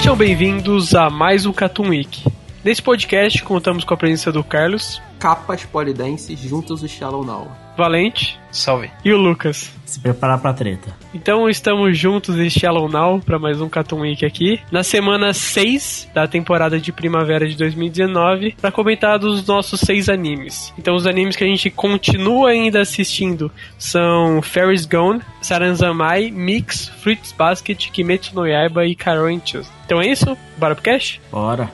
Sejam bem-vindos a mais um Cartoon Week. Nesse podcast contamos com a presença do Carlos, capas polidenses juntos do Shallow Now. Valente Salve. e o Lucas. Se preparar pra treta. Então estamos juntos em Shallow Now para mais um Cartoon Week aqui, na semana 6 da temporada de primavera de 2019, para comentar dos nossos seis animes. Então os animes que a gente continua ainda assistindo são Ferris Gone, Saranzamai, Mix, Fruits Basket, Kimetsu no Yaiba e Karoinchus. Então é isso? Bora pro cast?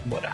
Bora.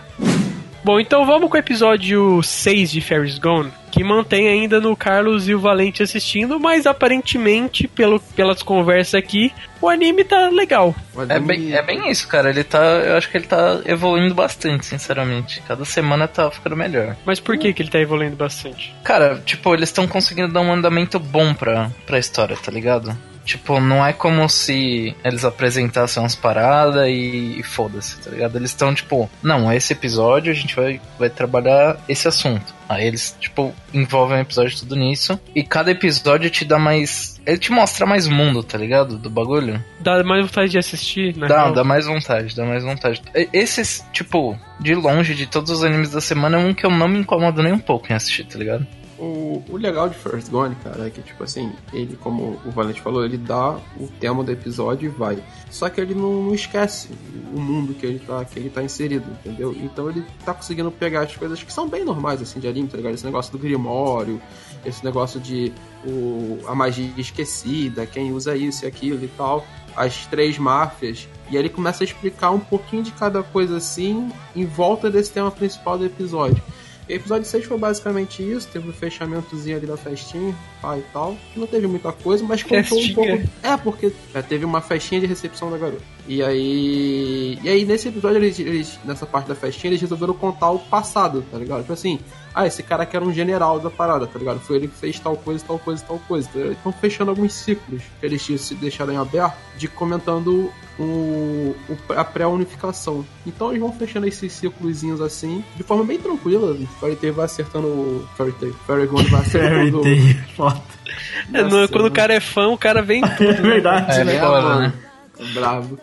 Bom, então vamos com o episódio 6 de Ferris Gone, que mantém ainda no Carlos e o Valente assistindo, mas aparentemente, pelo, pelas conversas aqui, o anime tá legal. É bem, é bem isso, cara. Ele tá. Eu acho que ele tá evoluindo bastante, sinceramente. Cada semana tá ficando melhor. Mas por que, que ele tá evoluindo bastante? Cara, tipo, eles estão conseguindo dar um andamento bom pra, pra história, tá ligado? Tipo, não é como se eles apresentassem umas paradas e, e foda-se, tá ligado? Eles estão, tipo, não, esse episódio a gente vai, vai trabalhar esse assunto. Aí eles, tipo, envolvem o episódio tudo nisso. E cada episódio te dá mais. Ele te mostra mais mundo, tá ligado? Do bagulho. Dá mais vontade de assistir, né? Dá, dá mais vontade, dá mais vontade. Esses, tipo, de longe, de todos os animes da semana, é um que eu não me incomodo nem um pouco em assistir, tá ligado? O, o legal de First Gone, cara, é que, tipo assim, ele, como o Valente falou, ele dá o tema do episódio e vai. Só que ele não, não esquece o mundo que ele, tá, que ele tá inserido, entendeu? Então ele tá conseguindo pegar as coisas que são bem normais, assim, de anime, tá ligado? Esse negócio do Grimório, esse negócio de o, a magia esquecida, quem usa isso e aquilo e tal, as três máfias. E aí ele começa a explicar um pouquinho de cada coisa assim, em volta desse tema principal do episódio. E episódio 6 foi basicamente isso, teve o fechamentozinho ali da festinha, pá e tal. Não teve muita coisa, mas contou um Festinha? pouco. É, porque é, teve uma festinha de recepção da garota. E aí. E aí nesse episódio, eles, eles- nessa parte da festinha, eles resolveram contar o passado, tá ligado? Tipo assim, ah, esse cara aqui era um general da parada, tá ligado? Foi ele que fez tal coisa, tal coisa, tal coisa. Tá? Então fechando alguns ciclos que eles tinham se deixado em aberto de comentando o, o- a pré-unificação. Então eles vão fechando esses círculozinhos assim, de forma bem tranquila. Fairy Tail vai acertando o. Fairy Tail. Fairy Gone vai Fairy acertando. Tail, foda. É, quando o cara é fã, o cara vem em tudo. É verdade. É, né, foda, mano? né? Bravo.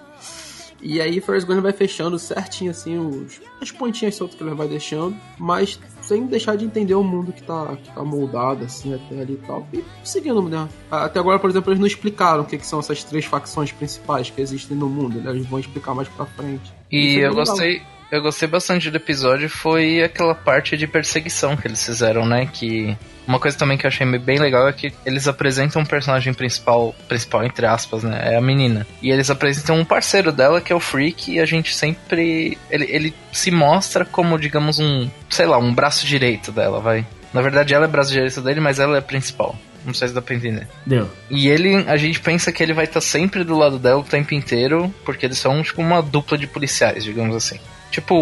E aí First Gun vai fechando certinho assim os, as pontinhas soltas que ele vai deixando, mas sem deixar de entender o mundo que tá, que tá moldado assim até ali e tal. E seguindo, né? Até agora, por exemplo, eles não explicaram o que, que são essas três facções principais que existem no mundo, né? Eles vão explicar mais pra frente. E é eu gostei, eu gostei bastante do episódio foi aquela parte de perseguição que eles fizeram, né? Que uma coisa também que eu achei bem legal é que eles apresentam um personagem principal, principal entre aspas, né? É a menina. E eles apresentam um parceiro dela que é o Freak e a gente sempre ele, ele se mostra como, digamos, um, sei lá, um braço direito dela, vai. Na verdade, ela é braço direito dele, mas ela é a principal. Não sei se dá pra entender. Deu. E ele, a gente pensa que ele vai estar sempre do lado dela o tempo inteiro, porque eles são tipo uma dupla de policiais, digamos assim. Tipo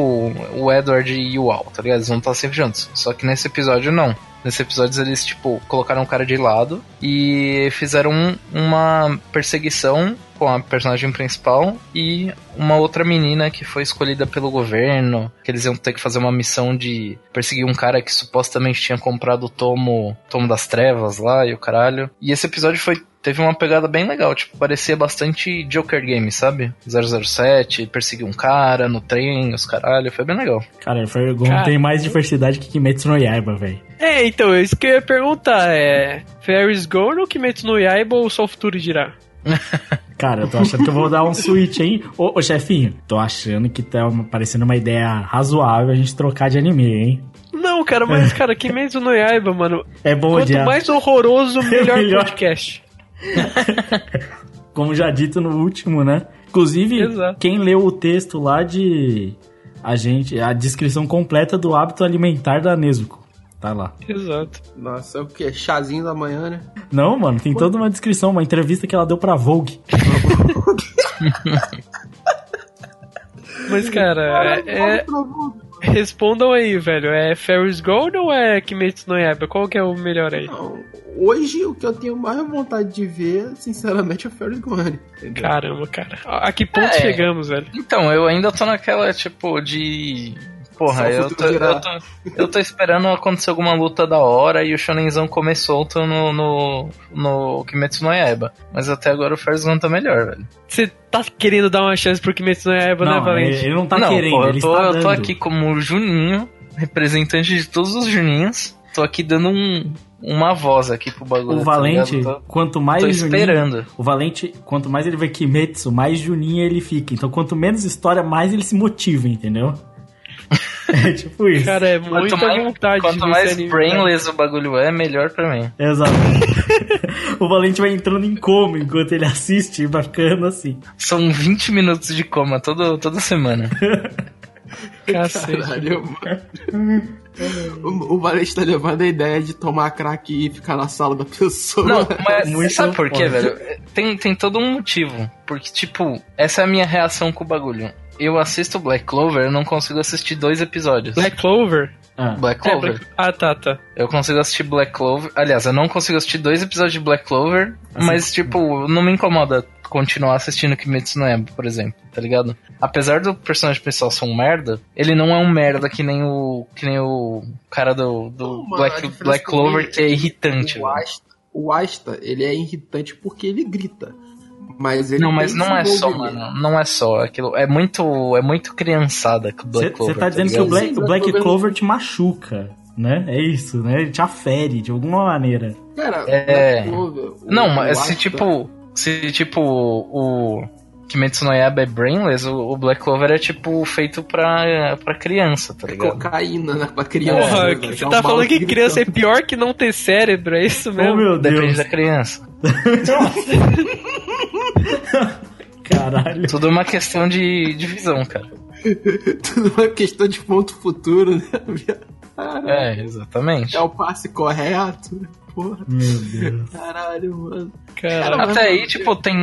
o Edward e o Al, tá ligado? Eles vão estar sempre juntos. Só que nesse episódio não. Nesse episódio eles, tipo, colocaram o cara de lado e fizeram um- uma perseguição com a personagem principal e uma outra menina que foi escolhida pelo governo, que eles iam ter que fazer uma missão de perseguir um cara que supostamente tinha comprado o tomo, tomo das trevas lá e o caralho. E esse episódio foi teve uma pegada bem legal, tipo, parecia bastante Joker Game, sabe? 007, perseguir um cara no trem, os caralho, foi bem legal. Cara, Fire Gone Cara. tem mais diversidade que Kimetsu no Yaiba, velho. É, então, isso que eu ia perguntar é. Ferris Gone ou Kimetsu no Yaiba ou só o futuro dirá? Cara, eu tô achando que eu vou dar um switch, hein? Ô, ô chefinho, tô achando que tá parecendo uma ideia razoável a gente trocar de anime, hein? cara, mas, cara, Kimetsu no Yaiba, mano. É bom Quanto odiar. mais horroroso, melhor, Melhor. podcast. Como já dito no último, né? Inclusive, Exato. quem leu o texto lá de. A gente. A descrição completa do hábito alimentar da Nezuko. Tá lá. Exato. Nossa, é o que? Chazinho da manhã, né? Não, mano, tem toda uma descrição, uma entrevista que ela deu pra Vogue. Mas, cara, é, é- respondam aí, velho. É Ferris Gold ou é Kimetsu no Yaiba? Qual que é o melhor aí? Não, hoje o que eu tenho mais vontade de ver, sinceramente, é o Ferris Gone. entendeu? Caramba, cara. A que ponto É. chegamos, velho? Então, eu ainda tô naquela, tipo, de. Porra, eu tô, eu, tô, eu tô esperando acontecer alguma luta da hora e o Shonenzão comer solto no, no, no Kimetsu no Yaiba. Mas até agora o First Gun tá melhor, velho. Você tá querendo dar uma chance pro Kimetsu no Yaiba, né, não, ele, Valente? ele não tá não, querendo, pô, eu ele tô, está eu tô aqui como Juninho, representante de todos os Juninhos. Tô aqui dando um, uma voz aqui pro bagulho. O tá Valente, ligado? Tô- quanto mais tô Juninho, esperando. o Valente, quanto mais ele vê Kimetsu, mais Juninho ele fica. Então, quanto menos história, mais ele se motiva, entendeu? é tipo isso. Cara, é Quanto muita mais, vontade quanto de mais cara. brainless o bagulho é, melhor pra mim. Exato. o Valente vai entrando em coma enquanto ele assiste, bacana assim. São 20 minutos de coma todo, toda semana. Cacete. Caralho, mano. O, o Valente tá levando a ideia de tomar crack e ficar na sala da pessoa. Não, mas Muito sabe por quê, velho? Tem, tem todo um motivo. Porque, tipo, essa é a minha reação com o bagulho. Eu assisto Black Clover, eu não consigo assistir dois episódios. Black Clover? Ah, Black É, Clover. Black- Ah, tá, tá. Eu consigo assistir Black Clover. Aliás, eu não consigo assistir dois episódios de Black Clover, Assim, mas, tipo, não me incomoda continuar assistindo Kimetsu no Yaiba, por exemplo, tá ligado? Apesar do personagem principal ser um merda, ele não é um merda que nem o que nem o cara do, do Não, mano, Black, Black Clover que é irritante. O. Asta, o Asta, ele é irritante porque ele grita. Mas ele Não, mas não é só, mano. Não é só. Aquilo é muito, é muito criançada com o Black Você Clover. tá dizendo que o? Black, o Black Clover- te machuca, né? É isso, né? Ele te afere de alguma maneira. Cara, É. Black Clover, o- Não, mas se tipo. Se tipo o. Kimetsu no Yaiba é brainless, o, o Black Clover é tipo feito pra, pra criança, tá ligado? Cocaína, né? Pra criança. Porra, né, você É um tá falando que criança é pior que não ter cérebro, é isso Oh, mesmo? meu Depende Deus. da criança. Caralho. Tudo é uma questão de, de visão, cara. Tudo uma questão de ponto futuro, né? Caralho. É, exatamente. É o passe correto. Porra, Meu Deus. caralho, mano. Cara, Até aí, tipo, tem,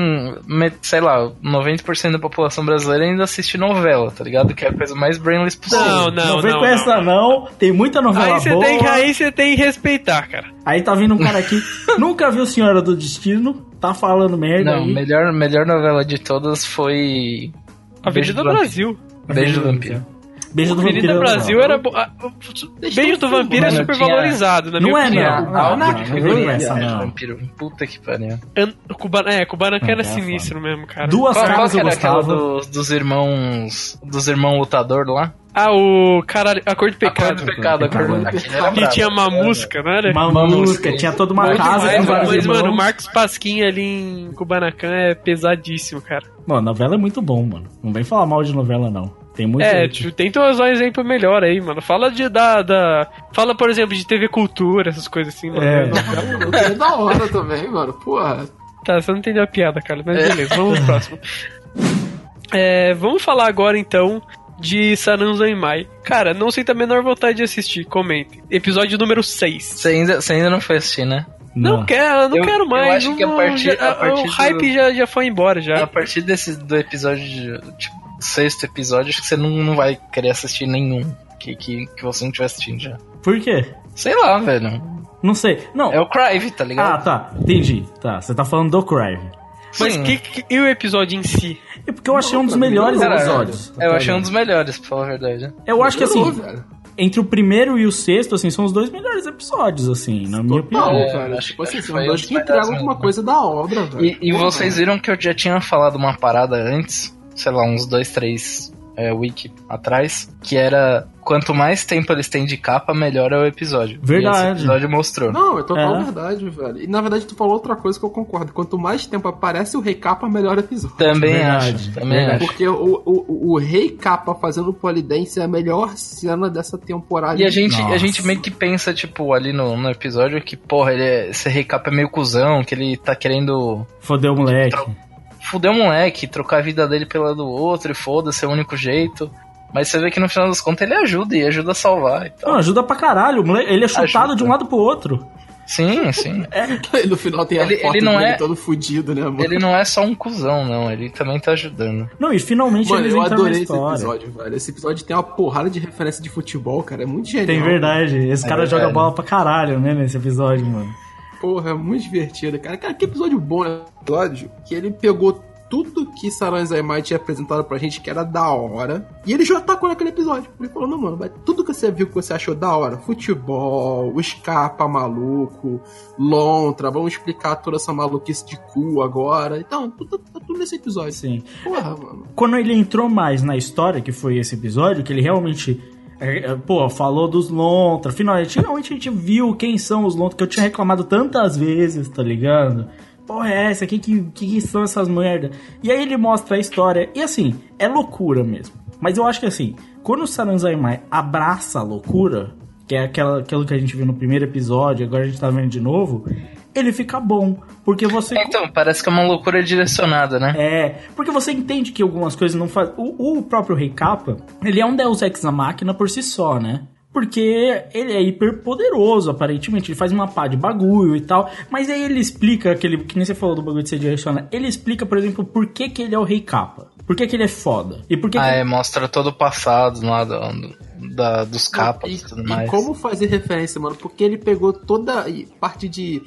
sei lá, 90% da população brasileira ainda assiste novela, tá ligado? Que é a coisa mais brainless possível. Não, não, não vem não, com não. essa não. Tem muita novela Aí você boa. tem, que- aí você tem que respeitar, cara. Aí tá vindo um cara aqui, nunca viu Senhora do Destino, tá falando merda Não, aí. melhor, melhor novela de todas foi. A Avenida do Brasil. Beijo do Vampiro. Beijo do Avenida Vampiro. Brasil era. bo- Beijo do Vampiro é Mano, super valorizado, na minha Não é, opinião. não. Não, não, que não vem com essa, Beijo do não. Vampiro. Puta que pariu. An- Cubana, é, Kubanacan era Não, é sinistro mesmo, cara. Duas Qual, qual que era aquela dos, dos irmãos. Dos irmãos lutador lá? Ah, o. Caralho, a cor de A pecado. cor do pecado, a cor do Pecado. Que tinha uma música, não era? Uma, Uma música, música. tinha toda uma Bom casa demais, com vários mas, mano, o irmãos. Marcos Pasquim ali em Kubanacan é pesadíssimo, cara. Mano, novela é muito bom, mano. Não vem falar mal de novela, não. Tem muito. É, tipo, tenta usar um exemplo melhor aí, mano. Fala de da, da. Fala, por exemplo, de TV Cultura, essas coisas assim, mano. É. Não, é da hora também, mano. Porra. Tá, você não entendeu a piada, cara. Mas beleza, vamos pro próximo. É, vamos falar agora então de Saranzo Mai. Cara, não sei a menor vontade de assistir, comente. Episódio número 6. Você ainda, você ainda não foi assistir, né? Não, quero, não Eu- quero eu mais. acho não- que a partir- já- a partir o do- hype já, já foi embora A já. partir desse do episódio, de, tipo, sexto episódio, acho que você não, não vai querer assistir nenhum que, que, que você não estiver assistindo já. Por quê? Sei lá, velho. Não sei. Não. É o Crive, tá Ah, ligado? tá. Entendi. Tá. Você tá falando do Crive. Mas que, que- e o episódio em si? É porque eu achei um dos melhores não, Cara, episódios. eu achei um dos melhores, pra falar a verdade. Eu acho que assim, velho. entre o primeiro e o sexto, assim, são os dois melhores episódios, assim, na minha Total, opinião. É, cara. acho- Tipo assim, que são dois que entregam alguma coisa da obra, velho. E, e vocês viram que eu já tinha falado uma parada antes, sei lá, uns dois, três é, wiki atrás, que era quanto mais tempo eles têm de capa, melhor é o episódio. Verdade. E esse episódio mostrou. Não, é total É. verdade, velho. E na verdade tu falou outra coisa que eu concordo. Quanto mais tempo aparece o Rei Capa, melhor o episódio. Também Verdade, acho. Também verdade. acho. Porque o, o, o Rei Capa fazendo polidense é a melhor cena dessa temporada. E a gente, a gente meio que pensa, tipo, ali no, no episódio que, porra, ele é, esse recap é meio cuzão, que ele tá querendo Fodeu o moleque. Fuder o moleque, trocar a vida dele pela do outro e foda-se, é o único jeito. Mas você vê que no final das contas ele ajuda e ajuda a salvar e tal. Não, ajuda pra caralho. o moleque- Ele é chutado Ajuda. de um lado pro outro. Sim, sim. E no final tem a Ele- foto ele não dele é- todo fudido, né, mano? Ele não é só um cuzão, não. Ele também tá ajudando. Não, e finalmente Mano, eles eu entram na adorei esse episódio, velho. Esse episódio tem uma porrada de referência de futebol, cara. É muito genial. Tem verdade. Esse É cara verdade. joga bola pra caralho, né, nesse episódio, mano. Porra, é muito divertido, cara. Cara, que episódio bom, né? Episódio que ele pegou tudo que Saran Zaimai tinha apresentado pra gente que era da hora. E ele já tacou naquele episódio. Ele falou, não, mano, mas tudo que você viu que você achou da hora, futebol, o escapa maluco, lontra, vamos explicar toda essa maluquice de cu agora. Então, tudo, tá tudo nesse episódio. Sim. Porra, mano. Quando ele entrou mais na história, que foi esse episódio, que ele realmente. É, é, Pô, falou dos Lontra. Finalmente, finalmente a gente viu quem são os Lontra, que eu tinha reclamado tantas vezes, tá ligado? Porra, é essa? Que, que, que são essas merda? E aí ele mostra a história. E assim, é loucura mesmo. Mas eu acho que assim, quando o Saranzaimai abraça a loucura, que é aquela, aquilo que a gente viu no primeiro episódio, agora a gente tá vendo de novo, ele fica bom. Porque você. Então, parece que é uma loucura direcionada, né? É, porque você entende que algumas coisas não fazem. O, o próprio Rei Capa, ele é um Deus Ex Machina por si só, né? Porque ele é hiper poderoso, aparentemente. Ele faz uma pá de bagulho e tal. Mas aí ele explica aquele. Que nem você falou do bagulho de ser direcionado. Ele explica, por exemplo, por que, que ele é o Rei Capa. Por que, que ele é foda. E por que, Ah, que é, mostra todo o passado lá do, do- da, dos capas E, e tudo e mais. como fazer referência, mano? Porque ele pegou toda a parte de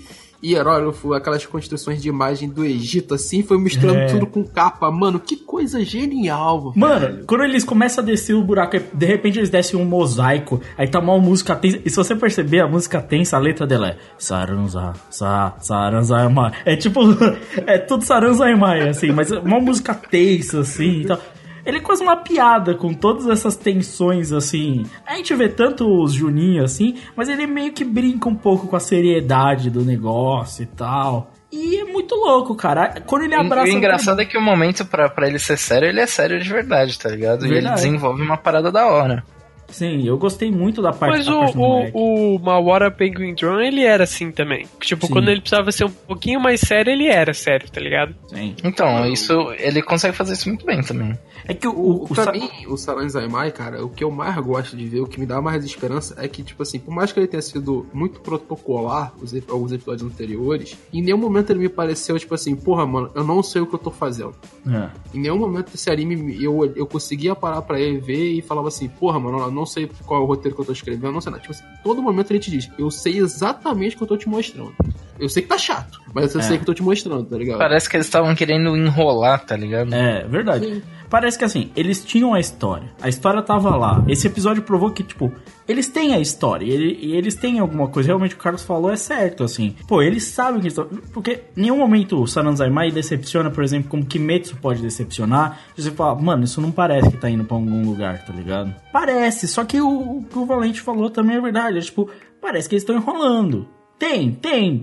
hierógrafo, aquelas construções de imagem do Egito, assim, foi misturando É. tudo com capa. Mano, que coisa genial, Mano, velho. quando eles começam a descer o buraco, de repente eles descem um mosaico, aí tá uma música tensa. E se você perceber, a música tensa, a letra dela é Saranza, sa, Saranzaimai. É tipo, é tudo Saranzaimai, assim, mas é uma música tensa, assim e tal. Ele é quase uma piada com todas essas tensões, assim. A gente vê tanto os Juninho, assim, mas ele meio que brinca um pouco com a seriedade do negócio e tal. E é muito louco, cara. Quando ele abraça. O engraçado é que o momento pra, pra ele ser sério, ele é sério de verdade, tá ligado? E ele Verdade. desenvolve uma parada da hora. Sim, eu gostei muito da parte, Mas da o, parte o, o Mawara Penguin Drum, ele era assim também. Tipo, Sim. quando ele precisava ser um pouquinho mais sério, ele era sério, tá ligado? Sim. Então, isso ele consegue fazer isso muito bem também. É que o, O, o, o pra Sa- mim, o Saran Zaimai, cara, o que eu mais gosto de ver, o que me dá mais esperança é que, tipo assim, por mais que ele tenha sido muito protocolar os, alguns episódios anteriores, em nenhum momento ele me pareceu, tipo assim, porra, mano, eu não sei o que eu tô fazendo. É. Em nenhum momento esse anime eu, eu conseguia parar pra ele ver e falava assim, porra, mano, eu não sei qual é o roteiro que eu tô escrevendo, não sei nada. Tipo assim, todo momento ele te diz, eu sei exatamente o que eu tô te mostrando. Eu sei que tá chato, mas eu É. sei que eu tô te mostrando, tá ligado? Parece que eles estavam querendo enrolar, tá ligado? É, verdade. Parece que assim, eles tinham a história. A história tava lá. Esse episódio provou que, tipo, eles têm a história. E, ele- e eles têm alguma coisa. Realmente o Carlos falou é certo, assim. Pô, eles sabem que eles estão. Porque em nenhum momento o Saranzaimai decepciona, por exemplo, como Kimetsu pode decepcionar. Você fala, mano, isso não parece que tá indo pra algum lugar, tá ligado? Parece, só que o, o que o Valente falou também é verdade. É tipo, parece que eles estão enrolando. Tem, tem.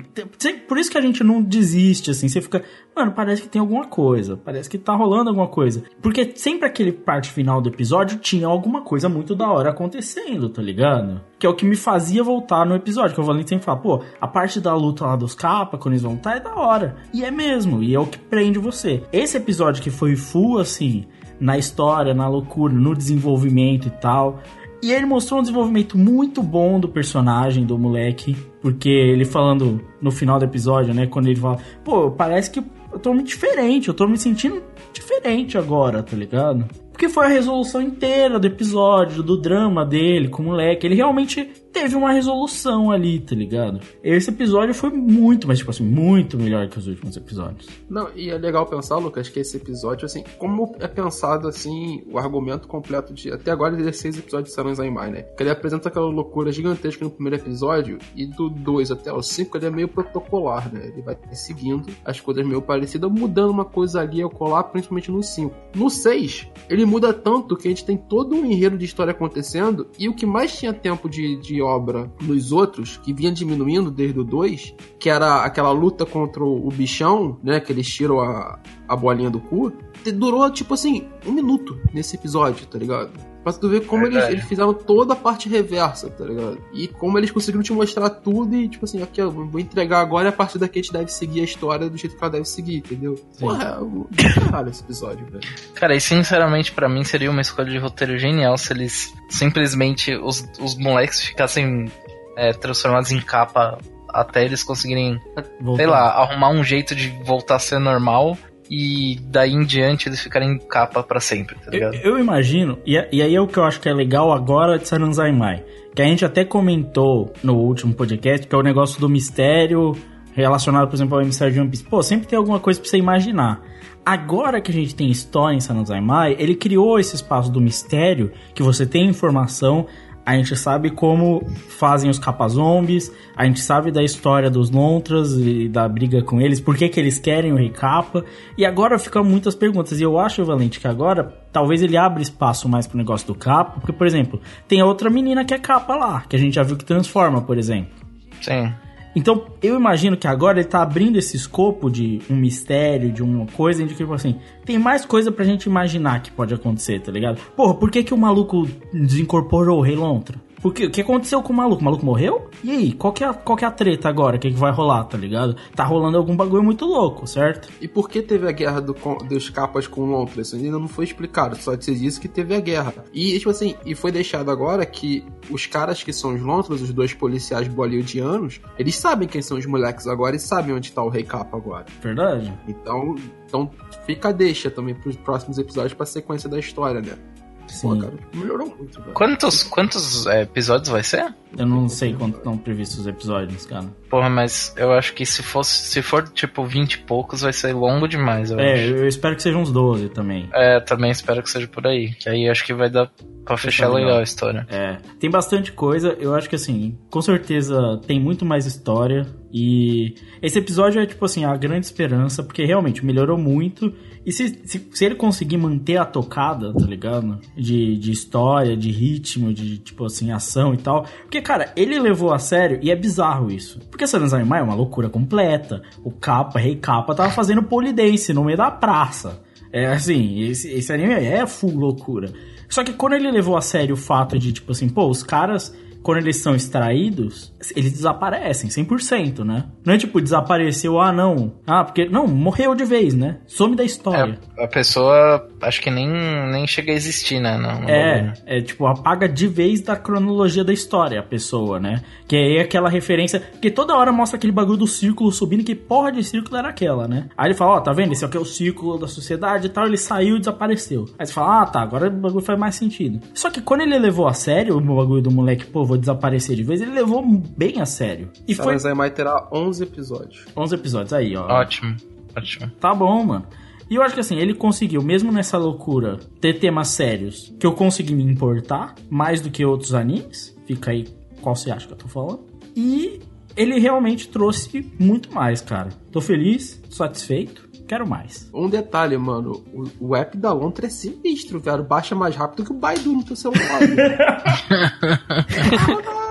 Por isso que a gente não desiste, assim. Você fica, mano, parece que tem alguma coisa. Parece que tá rolando alguma coisa. Porque sempre aquele parte final do episódio tinha alguma coisa muito da hora acontecendo, tá ligado? Que é o que me fazia voltar no episódio. Que o Valente sempre fala, pô, a parte da luta lá dos capas, quando eles vão tá, é da hora. E é mesmo, e é o que prende você. Esse episódio que foi full, assim, na história, na loucura, no desenvolvimento e tal. E ele mostrou um desenvolvimento muito bom do personagem, do moleque. Porque ele falando no final do episódio, né? Quando ele fala, pô, parece que eu tô muito diferente, eu tô me sentindo diferente agora, tá ligado? Porque foi a resolução inteira do episódio, do drama dele com o moleque. Ele realmente teve uma resolução ali, tá ligado? Esse episódio foi muito, mas tipo assim, muito melhor que os últimos episódios. Não, e é legal pensar, Lucas, que esse episódio, assim, como é pensado, assim, o argumento completo de. Até agora, 16 episódios de Saran Zaimai, né? Que ele apresenta aquela loucura gigantesca no primeiro episódio, e do 2 até o 5 ele é meio protocolar, né? Ele vai seguindo as coisas meio parecidas, mudando uma coisa ali ao colar, principalmente no 5. No 6, ele ele muda tanto que a gente tem todo um enredo de história acontecendo e o que mais tinha tempo de, de obra nos outros, que vinha diminuindo desde o 2, que era aquela luta contra o bichão, né? Que eles tiram a, a bolinha do cu, durou, tipo assim, um minuto nesse episódio, tá ligado? Pra tu ver como eles, eles fizeram toda a parte reversa, tá ligado? E como eles conseguiram te mostrar tudo e, tipo assim, aqui, ó, vou entregar agora e a partir daqui a gente deve seguir a história do jeito que ela deve seguir, entendeu? Sim. Porra, é caralho esse episódio, velho. Cara, e sinceramente, para mim seria uma escolha de roteiro genial se eles simplesmente, os, os moleques ficassem é, transformados em capa até eles conseguirem, Voltar. sei lá, arrumar um jeito de voltar a ser normal e daí em diante eles ficarem capa para sempre, tá ligado? Eu, eu imagino, e, e, aí é o que eu acho que é legal agora de Saranzaimai, que a gente até comentou no último podcast, que é o negócio do mistério relacionado, por exemplo, ao mistério de One Piece. Pô, sempre tem alguma coisa pra você imaginar. Agora que a gente tem história em Sananzaimai, ele criou esse espaço do mistério, que você tem informação, a gente sabe como fazem os capa-zombies, a gente sabe da história dos Lontras e da briga com eles, por que, que eles querem o Rei Capa. E agora ficam muitas perguntas. E eu acho, Valente, que agora talvez ele abra espaço mais pro negócio do capa, porque, por exemplo, tem outra menina que é capa lá, que a gente já viu que transforma, por exemplo. Sim. Então, eu imagino que agora ele tá abrindo esse escopo de um mistério, de uma coisa, de tipo assim, tem mais coisa pra gente imaginar que pode acontecer, tá ligado? Porra, por que que o maluco desincorporou o Rei Lontra? Porque o que aconteceu com o maluco? O maluco morreu? E aí, qual que é, qual que é a treta agora? O que, que vai rolar, tá ligado? Tá rolando algum bagulho muito louco, certo? E por que teve a guerra do, dos capas com o Lontra? Isso ainda não foi explicado, só se diz que teve a guerra. E, tipo assim, e foi deixado agora que os caras que são os Lontras, os dois policiais bollywoodianos, eles sabem quem são os moleques agora e sabem onde tá o Rei Capa agora. Verdade. Então, então fica a deixa também pros próximos episódios pra sequência da história, né? Sim. Pô, cara, melhorou muito, velho. Quantos, quantos é, episódios vai ser? Eu não sei quanto estão previstos os episódios, cara. Porra, mas eu acho que se fosse, se for tipo 20 e poucos, vai ser longo demais, eu É, acho. eu espero que sejam uns 12 também. É, também espero que seja por aí. Que aí acho que vai dar pra fechar legal. legal a história. É, tem bastante coisa. Eu acho que assim, com certeza tem muito mais história. E esse episódio é tipo assim, a grande esperança, porque realmente melhorou muito. E se, se, se, ele conseguir manter a tocada, tá ligado? De, de história, de ritmo, de, tipo assim, ação e tal. Porque, cara, ele levou a sério e é bizarro isso. Porque Saranzai é uma loucura completa. O Capa, Rei Capa, tava fazendo polidense no meio da praça. É assim, esse, esse anime é full loucura. Só que quando ele levou a sério o fato de, tipo assim, pô, os caras quando eles são extraídos, eles desaparecem 100%, né? Não é tipo, desapareceu, ah, não. Ah, porque. Não, morreu de vez, né? Some da história. É, a pessoa, acho que nem, nem chega a existir, né? Não, é, é tipo, apaga de vez da cronologia da história a pessoa, né? Que é aquela referência. Porque toda hora mostra aquele bagulho do círculo subindo, que porra de círculo era aquela, né? Aí ele fala, ó, oh, tá vendo? Esse aqui é o círculo da sociedade e tal. Ele saiu e desapareceu. Aí você fala, ah, tá, agora o bagulho faz mais sentido. Só que quando ele levou a sério o bagulho do moleque, pô, vou desaparecer de vez, ele levou bem a sério. E foi. Mas terá 11 episódios. 11 episódios, aí, ó. Ótimo, ótimo. Tá bom, mano. E eu acho que assim, ele conseguiu, mesmo nessa loucura, ter temas sérios que eu consegui me importar mais do que outros animes. Fica aí qual você acha que eu tô falando. E ele realmente trouxe muito mais, cara. Tô feliz, satisfeito. Quero mais. Um detalhe, mano. O, o app da Lontra é sinistro, velho. Baixa mais rápido que o Baidu no teu celular.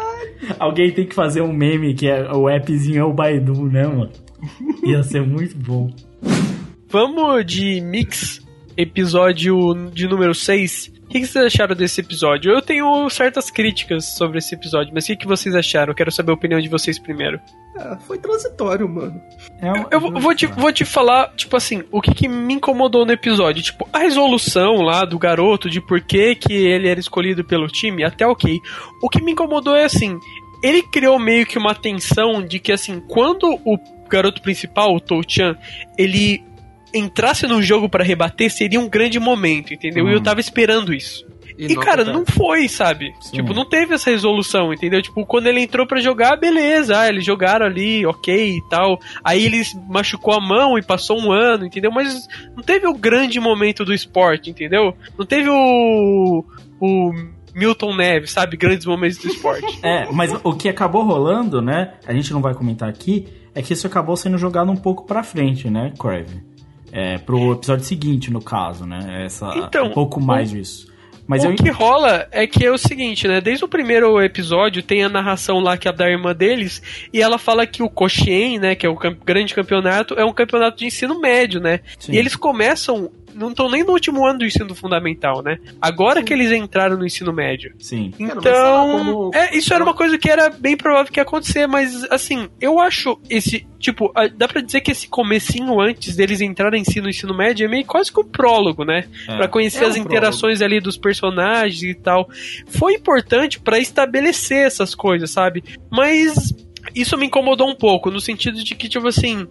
Alguém tem que fazer um meme que é o appzinho é o Baidu, né, mano? Ia ser muito bom. Vamos de mix episódio de número 6. O que, vocês acharam desse episódio? Eu tenho certas críticas sobre esse episódio, mas o que, que vocês acharam? Eu quero saber a opinião de vocês primeiro. É, foi transitório, mano. É um, eu, eu vou, te, vou te falar, tipo assim, o que, que me incomodou no episódio. Tipo, a resolução lá do garoto, de por que, que ele era escolhido pelo time, até ok. O que me incomodou é assim, ele criou meio que uma tensão de que, assim, quando o garoto principal, o Touchan, ele entrasse no jogo para rebater, seria um grande momento, entendeu? Hum. E eu tava esperando isso. E, e cara, não foi, sabe? Sim. Tipo, não teve essa resolução, entendeu? Tipo, quando ele entrou para jogar, beleza, ah, eles jogaram ali, ok e tal. Aí ele machucou a mão e passou um ano, entendeu? Mas não teve o grande momento do esporte, entendeu? Não teve o. o Milton Neves, sabe? Grandes momentos do esporte. é, mas o que acabou rolando, né? A gente não vai comentar aqui, é que isso acabou sendo jogado um pouco pra frente, né, Crave? É, pro episódio seguinte, no caso, né? Essa, Então, um pouco mais o- disso. Mas o eu que rola é que é o seguinte, né? Desde o primeiro episódio tem a narração lá que é da irmã deles e ela fala que o Koshien, né, que é o grande campeonato, é um campeonato de ensino médio, né? Sim. E eles começam não estão nem no último ano do ensino fundamental, né? Agora que eles entraram no ensino médio. Sim. Então, como- é, isso era uma coisa que era bem provável que ia acontecer, mas assim, eu acho esse, tipo, dá pra dizer que esse comecinho antes deles entrarem em si no ensino médio é meio quase que um prólogo, né? É. Pra conhecer É um as interações ali dos personagens e tal. Foi importante pra estabelecer essas coisas, sabe? Mas isso me incomodou um pouco, no sentido de que, tipo assim,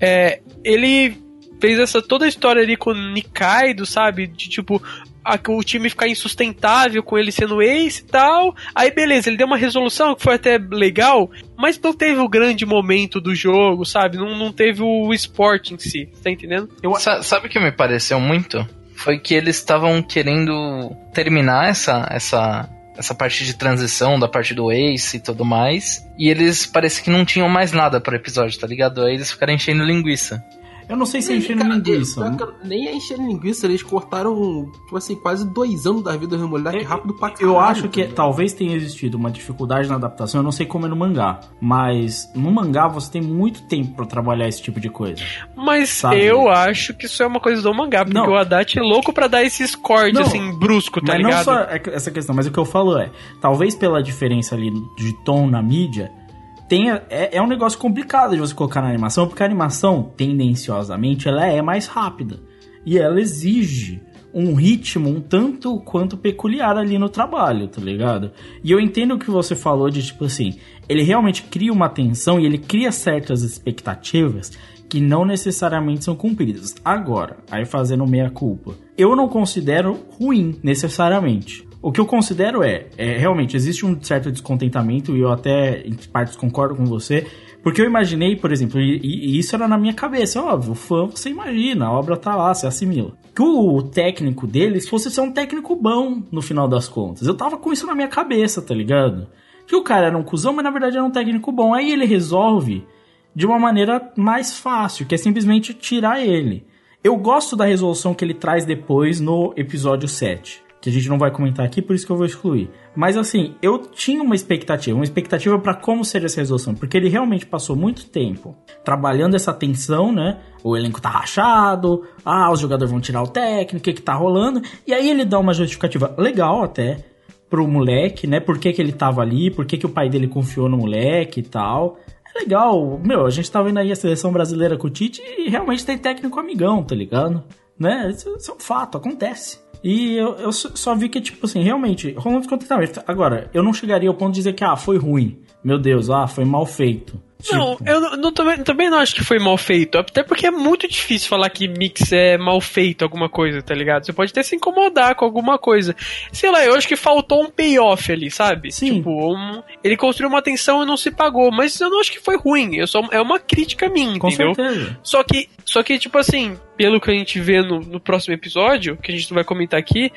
é, ele fez essa toda a história ali com o Nikaido, sabe? De tipo, a- o time ficar insustentável com ele sendo ace e tal. Aí beleza, ele deu uma resolução que foi até legal, mas não teve o grande momento do jogo, sabe? Não, não teve o esporte em si, tá entendendo? Eu- Sa- sabe o que me pareceu muito? Foi que eles estavam querendo terminar essa, essa, essa parte de transição da parte do Ace e tudo mais. E eles parece que não tinham mais nada para episódio, tá ligado? Aí eles ficaram enchendo linguiça. Eu não sei se é enchendo Cara, linguiça. que eu- Nem é enchendo linguiça, eles cortaram, tipo assim, quase dois anos da vida do moleque Eu- rápido pra caralho. Eu acho que cara. talvez tenha existido uma dificuldade na adaptação, eu não sei como é no mangá, mas no mangá você tem muito tempo pra trabalhar esse tipo de coisa. Mas Sabe? eu acho que isso é uma coisa do mangá, porque Não. o Haddad é louco pra dar esses cortes, Não. assim, brusco, tá mas ligado? não só é- essa questão, mas o que eu falo é, talvez pela diferença ali de tom na mídia, tenha, é, é um negócio complicado de você colocar na animação, porque a animação, tendenciosamente, ela é mais rápida. E ela exige um ritmo um tanto quanto peculiar ali no trabalho, tá ligado? E eu entendo o que você falou de tipo assim, ele realmente cria uma tensão e ele cria certas expectativas que não necessariamente são cumpridas. Agora, aí fazendo meia culpa, eu não considero ruim necessariamente. O que eu considero é, é, realmente existe um certo descontentamento e eu até em partes concordo com você, porque eu imaginei, por exemplo, e, e isso era na minha cabeça, óbvio, o fã você imagina, a obra tá lá, você assimila. Que o técnico deles fosse ser um técnico bom no final das contas. Eu tava com isso na minha cabeça, tá ligado? Que o cara era um cuzão, mas na verdade era um técnico bom. Aí ele resolve de uma maneira mais fácil, que é simplesmente tirar ele. Eu gosto da resolução que ele traz depois no episódio 7, que a gente não vai comentar aqui, por isso que eu vou excluir. Mas assim, eu tinha uma expectativa, uma expectativa para como seria essa resolução, porque ele realmente passou muito tempo trabalhando essa tensão, né? O elenco tá rachado, ah, os jogadores vão tirar o técnico, o que que tá rolando? E aí ele dá uma justificativa legal até pro moleque, né? Por que, que ele tava ali, por que, que o pai dele confiou no moleque e tal. É legal, meu, a gente tá vendo aí a seleção brasileira com o Tite e realmente tem técnico amigão, tá ligado? Né? Isso, isso é um fato, acontece. E eu, eu só vi que, tipo assim, realmente, rolou um descontentamento. Agora, eu não chegaria ao ponto de dizer que, ah, foi ruim. Meu Deus, ah, foi mal feito. Não, Tipo, eu não, não- também, também não acho que foi mal feito. Até porque é muito difícil falar que mix é mal feito alguma coisa, tá ligado? Você pode até se incomodar com alguma coisa. Sei lá, eu acho que faltou um payoff ali, sabe? Sim. Tipo, um- ele construiu uma tensão e não se pagou. Mas eu não acho que foi ruim. Eu só, é uma crítica minha, com entendeu? certeza. Só que, só que, tipo assim, pelo que a gente vê no, no próximo episódio, que a gente não vai comentar aqui,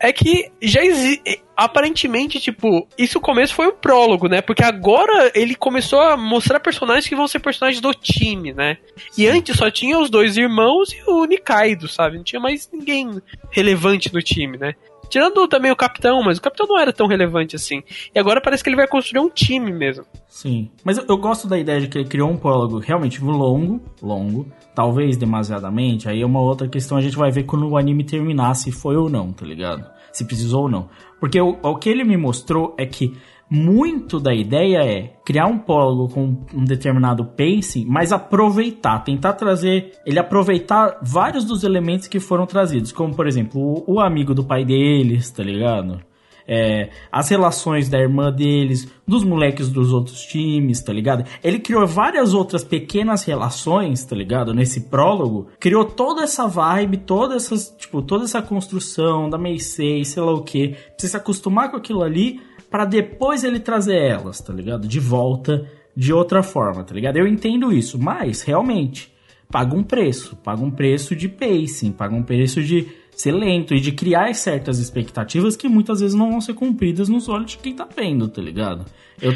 é que já existe. Aparentemente, tipo, isso o começo foi o prólogo, né? Porque agora ele começou a mostrar personagens que vão ser personagens do time, né? E antes só tinha os dois irmãos e o Nikaido, sabe? Não tinha mais ninguém relevante no time, né? Tirando também o capitão, mas o capitão não era tão relevante assim. E agora parece que ele vai construir um time mesmo. Sim. Mas eu, eu gosto da ideia de que ele criou um prólogo realmente longo, longo, talvez demasiadamente. Aí é uma outra questão, a gente vai ver quando o anime terminar se foi ou não, tá ligado? Se precisou ou não. Porque o, o que ele me mostrou é que muito da ideia é criar um prólogo com um determinado pacing, mas aproveitar, tentar trazer, ele aproveitar vários dos elementos que foram trazidos, como por exemplo, o, o amigo do pai deles, tá ligado? é, as relações da irmã deles, dos moleques dos outros times, tá ligado? Ele criou várias outras pequenas relações, tá ligado? Nesse prólogo, criou toda essa vibe, toda essa, tipo, toda essa construção da Meisei, sei lá o que, você se acostumar com aquilo ali, para depois ele trazer elas, tá ligado? De volta de outra forma, tá ligado? Eu entendo isso, mas realmente paga um preço, paga um preço de pacing, paga um preço de ser lento e de criar certas expectativas que muitas vezes não vão ser cumpridas nos olhos de quem tá vendo, tá ligado? Eu,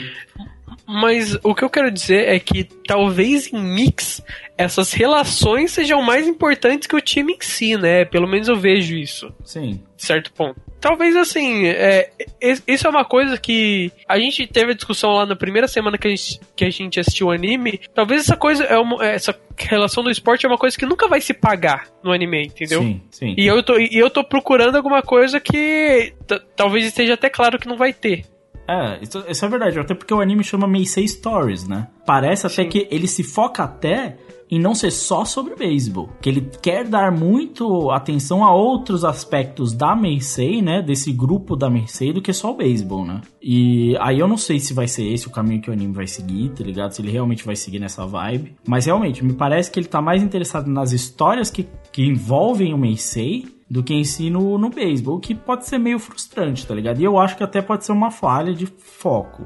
Mas o que eu quero dizer é que talvez em mix essas relações sejam mais importantes que o time em si, né? Pelo menos eu vejo isso. Sim. Certo ponto. Talvez assim, é, isso é uma coisa que a gente teve a discussão lá na primeira semana que a gente, que a gente assistiu o anime. Talvez essa coisa, é uma, essa relação do esporte é uma coisa que nunca vai se pagar no anime, entendeu? Sim, sim. E eu tô, e eu tô procurando alguma coisa que talvez esteja até claro que não vai ter. É, isso, isso, é verdade, até porque o anime chama Meisei Stories, né? Parece até Sim. que ele se foca até em não ser só sobre beisebol, que ele quer dar muito atenção a outros aspectos da Meisei, né, desse grupo da Meisei do que só o beisebol, né? E aí eu não sei se vai ser esse o caminho que o anime vai seguir, tá ligado? Se ele realmente vai seguir nessa vibe, mas realmente me parece que ele tá mais interessado nas histórias que, que envolvem o Meisei do que em si no, beisebol, que pode ser meio frustrante, tá ligado? E eu acho que até pode ser uma falha de foco.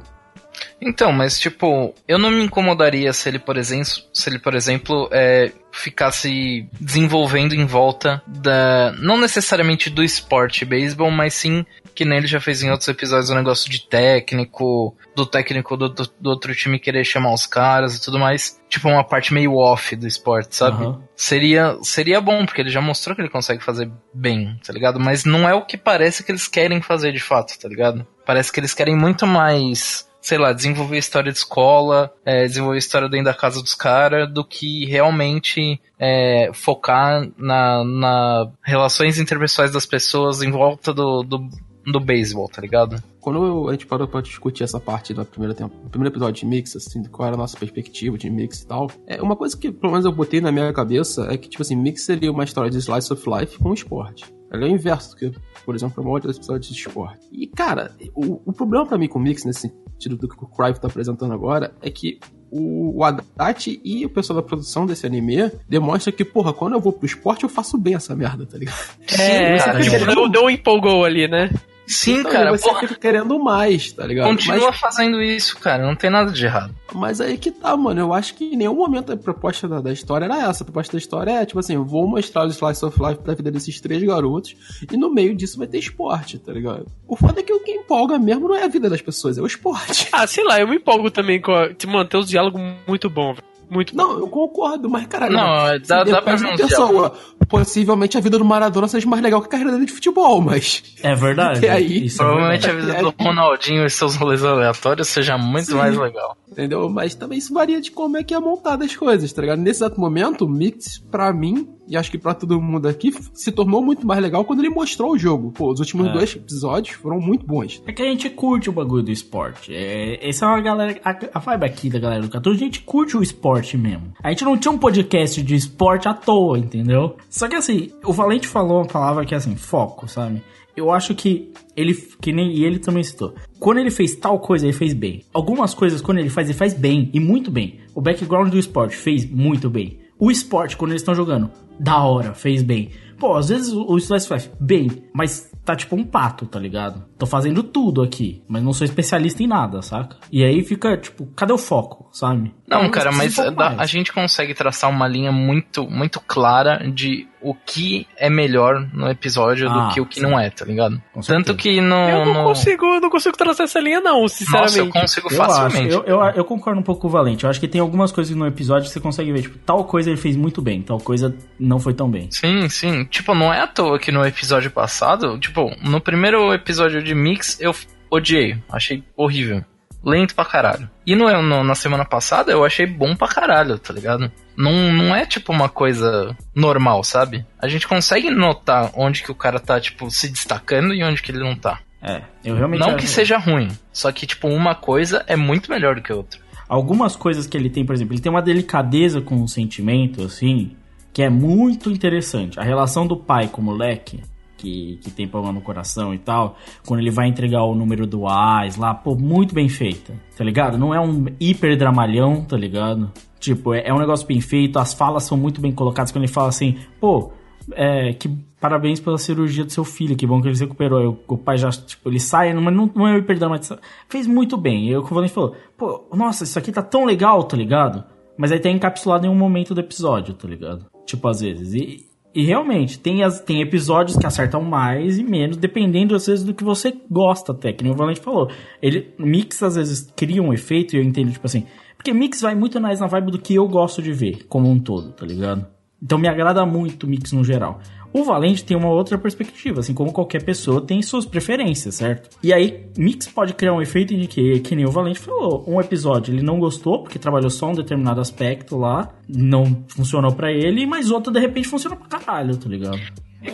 Então, mas tipo, eu não me incomodaria se ele, por exemplo, se ele, por exemplo, é, ficasse desenvolvendo em volta da. Não necessariamente do esporte beisebol, mas sim que nem ele já fez em outros episódios o um negócio de técnico, do técnico do, do, do, outro time querer chamar os caras e tudo mais. Tipo, uma parte meio off do esporte, sabe? Uhum. Seria, seria bom, porque ele já mostrou que ele consegue fazer bem, tá ligado? Mas não é o que parece que eles querem fazer de fato, tá ligado? Parece que eles querem muito mais sei lá, desenvolver história de escola, é, desenvolver história dentro da casa dos caras, do que realmente é, focar na, na relações interpessoais das pessoas em volta do, do, do beisebol, tá ligado? Quando a gente parou pra discutir essa parte do primeiro, tempo, primeiro episódio de Mix, assim, qual era a nossa perspectiva de Mix e tal, é uma coisa que pelo menos eu botei na minha cabeça é que, tipo assim, Mix seria uma história de slice of life com esporte. Ela é o inverso do que, por exemplo, uma outra episódio de esporte. E, cara, o, o problema para mim com o Mix, nesse sentido do que o Crive tá apresentando agora, é que o, o Haddad e o pessoal da produção desse anime demonstra que, porra, quando eu vou pro esporte, eu faço bem essa merda, tá ligado? É, Sim, cara, tipo, não, não empolgou ali, né? Sim, então, cara. Você porra, fica querendo mais, tá ligado? Continua mas, fazendo isso, cara. Não tem nada de errado. Mas aí que tá, mano. Eu acho que em nenhum momento a proposta da, da história era essa. A proposta da história é, tipo assim, eu vou mostrar o Slice of Life pra vida desses três garotos e no meio disso vai ter esporte, tá ligado? O foda é que o que empolga mesmo não é a vida das pessoas, é o esporte. Ah, sei lá, eu me empolgo também com a... Mano, tem uns diálogos muito bons, velho. Muito Não, eu concordo, mas caralho. Não, dá, dá pra uma pessoa. Possivelmente a vida do Maradona seja mais legal que a carreira dele de futebol, mas. É verdade. aí, é provavelmente é a vida do Ronaldinho e seus rolês aleatórios seja muito Sim. mais legal. Entendeu? Mas também isso varia de como é que é montada as coisas, tá ligado? Nesse exato momento, o Mix, pra mim, e acho que para todo mundo aqui, se tornou muito mais legal quando ele mostrou o jogo. Pô, os últimos é. dois episódios foram muito bons. É que a gente curte o bagulho do esporte. É, essa é uma galera. A, a vibe aqui da galera do 14, a gente curte o esporte mesmo. A gente não tinha um podcast de esporte à toa, entendeu? Só que assim, o Valente falou uma palavra que é assim, foco, sabe? Eu acho que ele, que nem e ele também citou. Quando ele fez tal coisa, ele fez bem. Algumas coisas, quando ele faz, ele faz bem e muito bem. O background do esporte fez muito bem. O esporte, quando eles estão jogando, da hora, fez bem. Pô, às vezes o Slice faz bem, mas tá tipo um pato, tá ligado? Tô fazendo tudo aqui, mas não sou especialista em nada, saca? E aí fica, tipo, cadê o foco, sabe? Não, cara, mas um a gente consegue traçar uma linha muito, muito clara de o que é melhor no episódio ah, do que o que sim. não é, tá ligado? Tanto que no. Eu não, no... consigo, eu não consigo traçar essa linha, não, sinceramente. Nossa, eu consigo eu facilmente. Acho, eu, eu, eu, concordo um pouco com o Valente. Eu acho que tem algumas coisas no episódio que você consegue ver, tipo, tal coisa ele fez muito bem, tal coisa não foi tão bem. Sim, sim. Tipo, não é à toa que no episódio passado, tipo, no primeiro episódio de Mix, eu odiei. Achei horrível lento pra caralho. E no, no, na semana passada eu achei bom pra caralho, tá ligado? Não, não é tipo uma coisa normal, sabe? A gente consegue notar onde que o cara tá, tipo, se destacando e onde que ele não tá. É, eu realmente. Não que seja ruim, só que, tipo, uma coisa é muito melhor do que a outra. Algumas coisas que ele tem, por exemplo, ele tem uma delicadeza com o sentimento, assim, que é muito interessante. A relação do pai com o moleque que, que tem problema no coração e tal, quando ele vai entregar o número do AIS lá, pô, muito bem feita, tá ligado? Não é um hiper dramalhão, tá ligado? Tipo, é, é um negócio bem feito, as falas são muito bem colocadas quando ele fala assim, pô, é, que parabéns pela cirurgia do seu filho, que bom que ele se recuperou. O, o pai já, tipo, ele sai, mas não, não é o mas Fez muito bem. E o Valente falou, pô, nossa, isso aqui tá tão legal, tá ligado? Mas aí tá encapsulado em um momento do episódio, tá ligado? Tipo, às vezes. E, E realmente, tem, as, tem episódios que acertam mais e menos, dependendo às vezes do que você gosta até, que nem o Valente falou. Ele, Mix às vezes cria um efeito e eu entendo, tipo assim, porque Mix vai muito mais na vibe do que eu gosto de ver, como um todo, tá ligado? Então me agrada muito Mix no geral. O Valente tem uma outra perspectiva, assim como qualquer pessoa tem suas preferências, certo? E aí, Mix pode criar um efeito de que, que nem o Valente falou, um episódio ele não gostou porque trabalhou só um determinado aspecto lá, não funcionou para ele, mas outro de repente funciona pra caralho, tá ligado?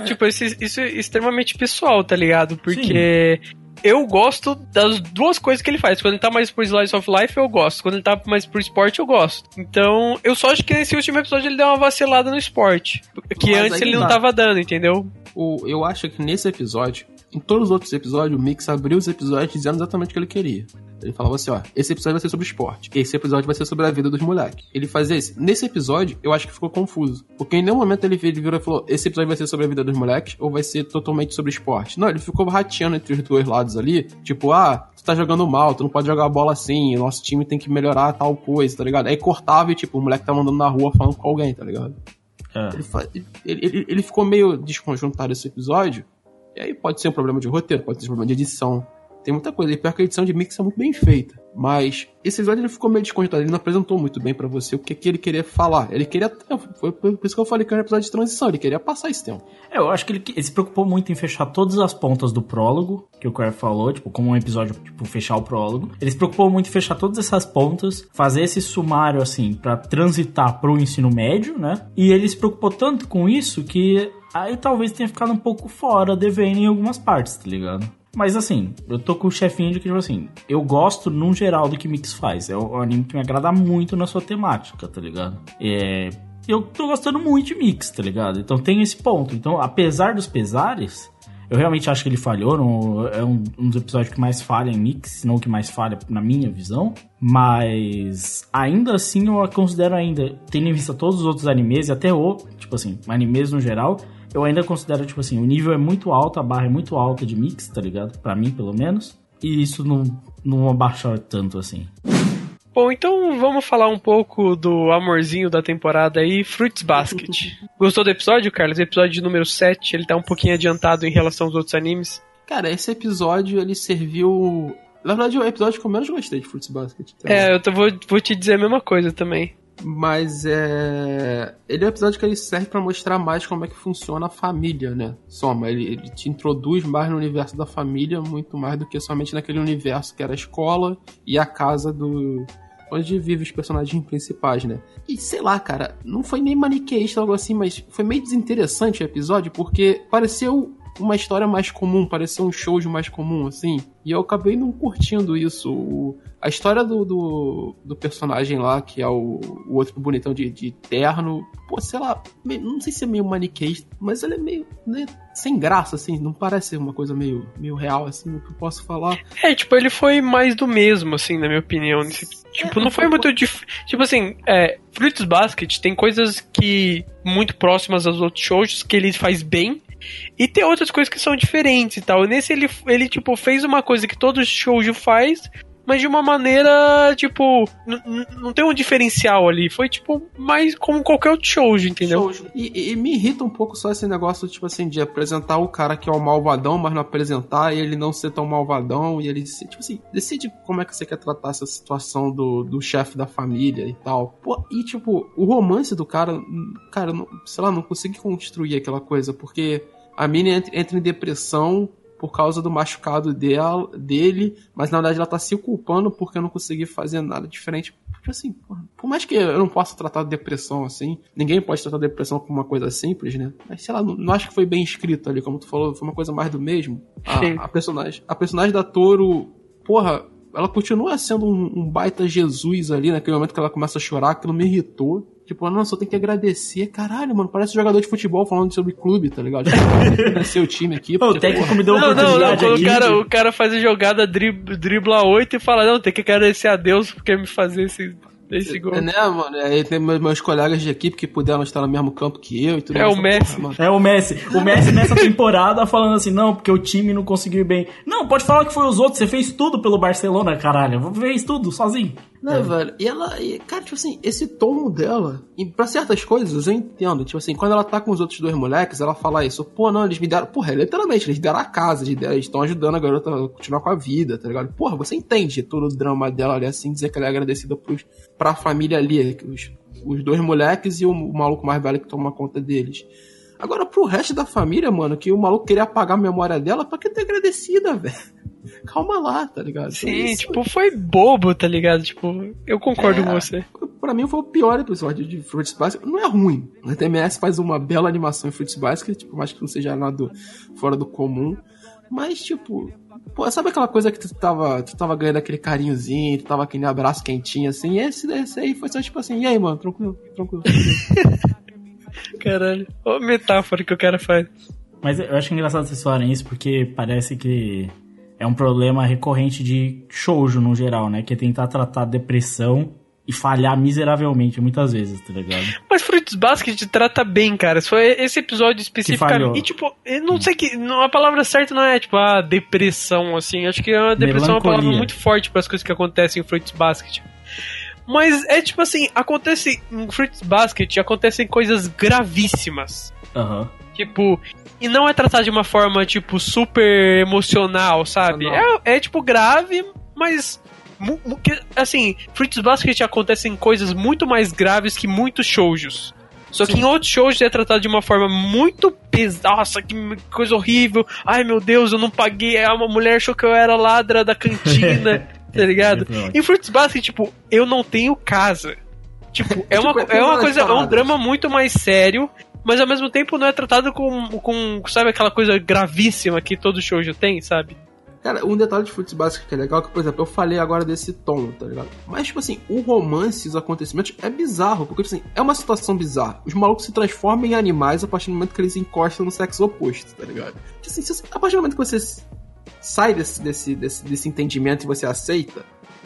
Tipo, isso, isso é extremamente pessoal, tá ligado? Porque Sim eu gosto das duas coisas que ele faz. Quando ele tá mais por Slice of Life, eu gosto. Quando ele tá mais por esporte, eu gosto. Então, eu só acho que nesse último episódio ele deu uma vacilada no esporte. Que Mas antes ele não tava dando, entendeu? O, eu acho que nesse episódio, em todos os outros episódios, o Mix abriu os episódios dizendo exatamente o que ele queria. Ele falava assim, ó, esse episódio vai ser sobre esporte, esse episódio vai ser sobre a vida dos moleques. Ele fazia isso. Nesse episódio, eu acho que ficou confuso. Porque em nenhum momento ele virou e falou, esse episódio vai ser sobre a vida dos moleques ou vai ser totalmente sobre esporte. Não, ele ficou rateando entre os dois lados ali, tipo, ah, tu tá jogando mal, tu não pode jogar a bola assim, nosso time tem que melhorar tal coisa, tá ligado? Aí cortava e, tipo, o moleque tá andando na rua falando com alguém, tá ligado? É. Ele, ele, ele, ele ficou meio desconjuntado esse episódio, e aí pode ser um problema de roteiro, pode ser um problema de edição, tem muita coisa. E pior que a edição de mix é muito bem feita. Mas esse episódio ele ficou meio desconectado. Ele não apresentou muito bem para você o que, que ele queria falar. Ele queria. Foi por isso que eu falei que era um episódio de transição. Ele queria passar esse tempo. É, eu acho que ele, ele, se preocupou muito em fechar todas as pontas do prólogo, que o Claire falou, tipo, como um episódio, tipo, fechar o prólogo. Ele se preocupou muito em fechar todas essas pontas, fazer esse sumário, assim, para transitar pro ensino médio, né? E ele se preocupou tanto com isso que aí talvez tenha ficado um pouco fora, devendo em algumas partes, tá ligado? Mas assim, eu tô com o chefinho de que, tipo assim, eu gosto, num geral, do que Mix faz. É um anime que me agrada muito na sua temática, tá ligado? É. Eu tô gostando muito de Mix, tá ligado? Então tem esse ponto. Então, apesar dos pesares, eu realmente acho que ele falhou. No, é um, um, dos episódios que mais falha em Mix, se não o que mais falha na minha visão. Mas ainda assim eu a considero ainda, tendo em vista todos os outros animes e até o, tipo assim, animes no geral, eu ainda considero, tipo assim, o nível é muito alto, a barra é muito alta de mix, tá ligado? Pra mim, pelo menos. E isso não, não abaixar tanto assim. Bom, então vamos falar um pouco do amorzinho da temporada aí, Fruits Basket. Gostou do episódio, Carlos? Episódio número 7, ele tá um pouquinho adiantado em relação aos outros animes. Cara, esse episódio ele serviu. Na verdade, é o episódio que eu menos gostei de Fruits Basket. Então... É, eu tô, vou, vou te dizer a mesma coisa também. Mas é. Ele é um episódio que ele serve para mostrar mais como é que funciona a família, né? Soma, ele, ele, te introduz mais no universo da família, muito mais do que somente naquele universo que era a escola e a casa do. Onde vivem os personagens principais, né? E sei lá, cara, não foi nem maniqueísta algo assim, mas foi meio desinteressante o episódio, porque pareceu uma história mais comum, parecia um show de mais comum, assim. E eu acabei não curtindo isso. O, a história do, do, do, personagem lá, que é o, o outro bonitão de, de terno, pô, sei lá, meio, não sei se é meio maniqueísta, mas ele é meio né, sem graça, assim, não parece uma coisa meio, meio real, assim, o que eu posso falar. É, tipo, ele foi mais do mesmo, assim, na minha opinião. Nesse, tipo, é, não foi, foi muito difícil. Tipo assim, é, Fruits Basket tem coisas que muito próximas aos outros shows que ele faz bem e tem outras coisas que são diferentes e tal. Nesse ele, ele tipo, fez uma coisa que todo shoujo faz, mas de uma maneira, tipo, não tem um diferencial ali. Foi, tipo, mais como qualquer outro shoujo, entendeu? Shoujo. E, e, me irrita um pouco só esse negócio, tipo assim, de apresentar o cara que é o malvadão, mas não apresentar, ele não ser tão malvadão, e ele, tipo assim, decide como é que você quer tratar essa situação do, do chefe da família e tal. Pô, e, tipo, o romance do cara, cara, não, sei lá, não consegui construir aquela coisa, porque a mina entra em depressão por causa do machucado dela, dele, mas na verdade ela tá se culpando porque eu não consegui fazer nada diferente. Porque assim, por mais que eu não possa tratar depressão assim, ninguém pode tratar depressão como uma coisa simples, né? Mas sei lá, não, não acho que foi bem escrito ali, como tu falou, foi uma coisa mais do mesmo. A, a personagem, a personagem da Toro, porra, ela continua sendo um, um, baita Jesus ali naquele momento que ela começa a chorar, aquilo me irritou. Tipo, não, só tem que agradecer. Caralho, mano, parece um jogador de futebol falando sobre clube, tá ligado? Tipo, o time aqui. Porque, o técnico me deu uma não, oportunidade não, não, o cara, o cara faz a jogada, dribla 8 e fala, não, tem que agradecer a Deus porque me fazer esse esse gol. É, né, mano? Aí tem meus, meus, colegas de equipe que puderam estar no mesmo campo que eu e tudo É o Messi. Porra, é o Messi. O Messi nessa temporada falando assim, não, porque o time não conseguiu ir bem. Não, pode falar que foi os outros, você fez tudo pelo Barcelona, caralho. Fez tudo, sozinho. Né, é. velho? E ela, e, cara, tipo assim, esse tom dela, e pra certas coisas eu entendo. Tipo assim, quando ela tá com os outros dois moleques, ela fala isso, pô, não, eles me deram, porra, literalmente, eles deram a casa, eles estão ajudando a garota a continuar com a vida, tá ligado? Porra, você entende todo o drama dela ali, assim, dizer que ela é agradecida pros, pra família ali, os, os dois moleques e o, o maluco mais velho que toma conta deles. Agora, pro resto da família, mano, que o maluco queria apagar a memória dela, pra que ter agradecida, velho? calma lá, tá ligado? Sim, então, tipo, foi bobo, tá ligado? Tipo, eu concordo é, com você. Pra mim foi o pior episódio de Fruits Basket. Não é ruim. A TMS faz uma bela animação em Fruits Basket, tipo, mais que não seja nada fora do comum. Mas, tipo, Pô, sabe aquela coisa que tu tava, tu tava ganhando aquele carinhozinho, tu tava aquele abraço quentinho assim? E esse, esse aí foi só tipo assim, e aí, mano, tranquilo, tranquilo. Caralho, a metáfora que o cara faz. Mas eu acho engraçado vocês falarem isso porque parece que é um problema recorrente de shoujo no geral, né? Que é tentar tratar depressão e falhar miseravelmente muitas vezes, tá ligado? Mas Fruits Basket trata bem, cara. Foi esse episódio especificamente. E tipo, eu não sei que. a palavra certa não é tipo a ah, depressão, assim. Acho que a depressão Melancolia. é uma palavra muito forte para as coisas que acontecem em Fruits Basket. Mas é tipo assim, acontece em Fruits Basket, acontecem coisas gravíssimas. Aham. Uhum. Tipo, e não é tratado de uma forma, tipo, super emocional, sabe? É, é, tipo, grave, mas. Assim, Fruits Basket acontecem coisas muito mais graves que muitos shoujos. Só Sim. que em outros shows é tratado de uma forma muito pesada. Nossa, que coisa horrível. Ai meu Deus, eu não paguei. Ah, uma mulher achou que eu era ladra da cantina. tá ligado? É em Fruits Basket, tipo, eu não tenho casa. Tipo, é uma, tipo, é uma coisa, é um drama muito mais sério mas ao mesmo tempo não é tratado com, com sabe, aquela coisa gravíssima que todo show já tem, sabe? Cara, um detalhe de Fruits Basket que é legal, que, por exemplo, eu falei agora desse tom, tá ligado? Mas, tipo assim, o romance os acontecimentos é bizarro, porque, tipo assim, é uma situação bizarra. Os malucos se transformam em animais a partir do momento que eles encostam no sexo oposto, tá ligado? Tipo assim, a partir do momento que você sai desse, desse, desse, desse entendimento e você aceita,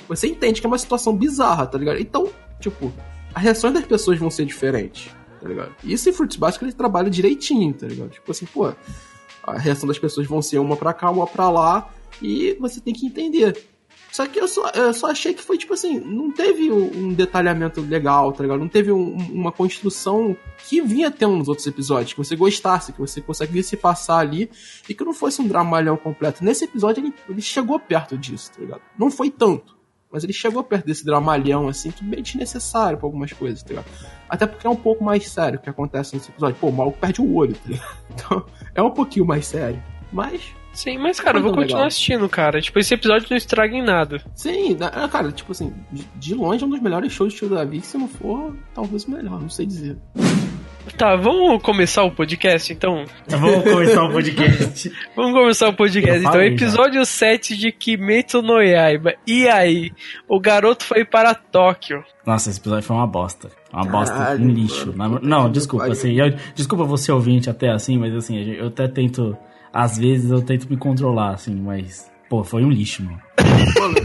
você entende que é uma situação bizarra, tá ligado? Então, tipo, as reações das pessoas vão ser diferentes tá ligado? Isso em Fruits Basket ele trabalha direitinho, tá ligado? Tipo assim, pô, a reação das pessoas vão ser uma pra cá, uma pra lá, e você tem que entender. Só que eu só, eu só achei que foi, tipo assim, não teve um detalhamento legal, tá ligado? Não teve um, uma construção que vinha tendo nos outros episódios, que você gostasse, que você conseguisse se passar ali e que não fosse um dramalhão completo. Nesse episódio ele, ele chegou perto disso, tá ligado? Não foi tanto. Mas ele chegou perto desse dramalhão, assim, que bem desnecessário pra algumas coisas, tá ligado? Até porque é um pouco mais sério o que acontece nesse episódio. Pô, o maluco perde o olho, tá ligado? Então, é um pouquinho mais sério. Mas. Sim, mas, cara, eu vou continuar legal. assistindo, cara. Tipo, esse episódio não estraga em nada. Sim, é, cara, tipo assim, de longe é um dos melhores shows de Tio Davi, se não for, talvez o melhor, não sei dizer. Tá, vamos começar o podcast então? Tá, vamos começar o podcast. vamos começar o podcast então. Episódio já. 7 de Kimetsu no Yaiba. E aí? O garoto foi para Tóquio. Nossa, esse episódio foi uma bosta. Uma bosta, Caralho, um lixo. Mano. Não, desculpa, assim, eu, desculpa você ouvinte até assim, mas assim, eu até tento, às vezes eu tento me controlar, assim, mas, pô, foi um lixo, mano. Mano,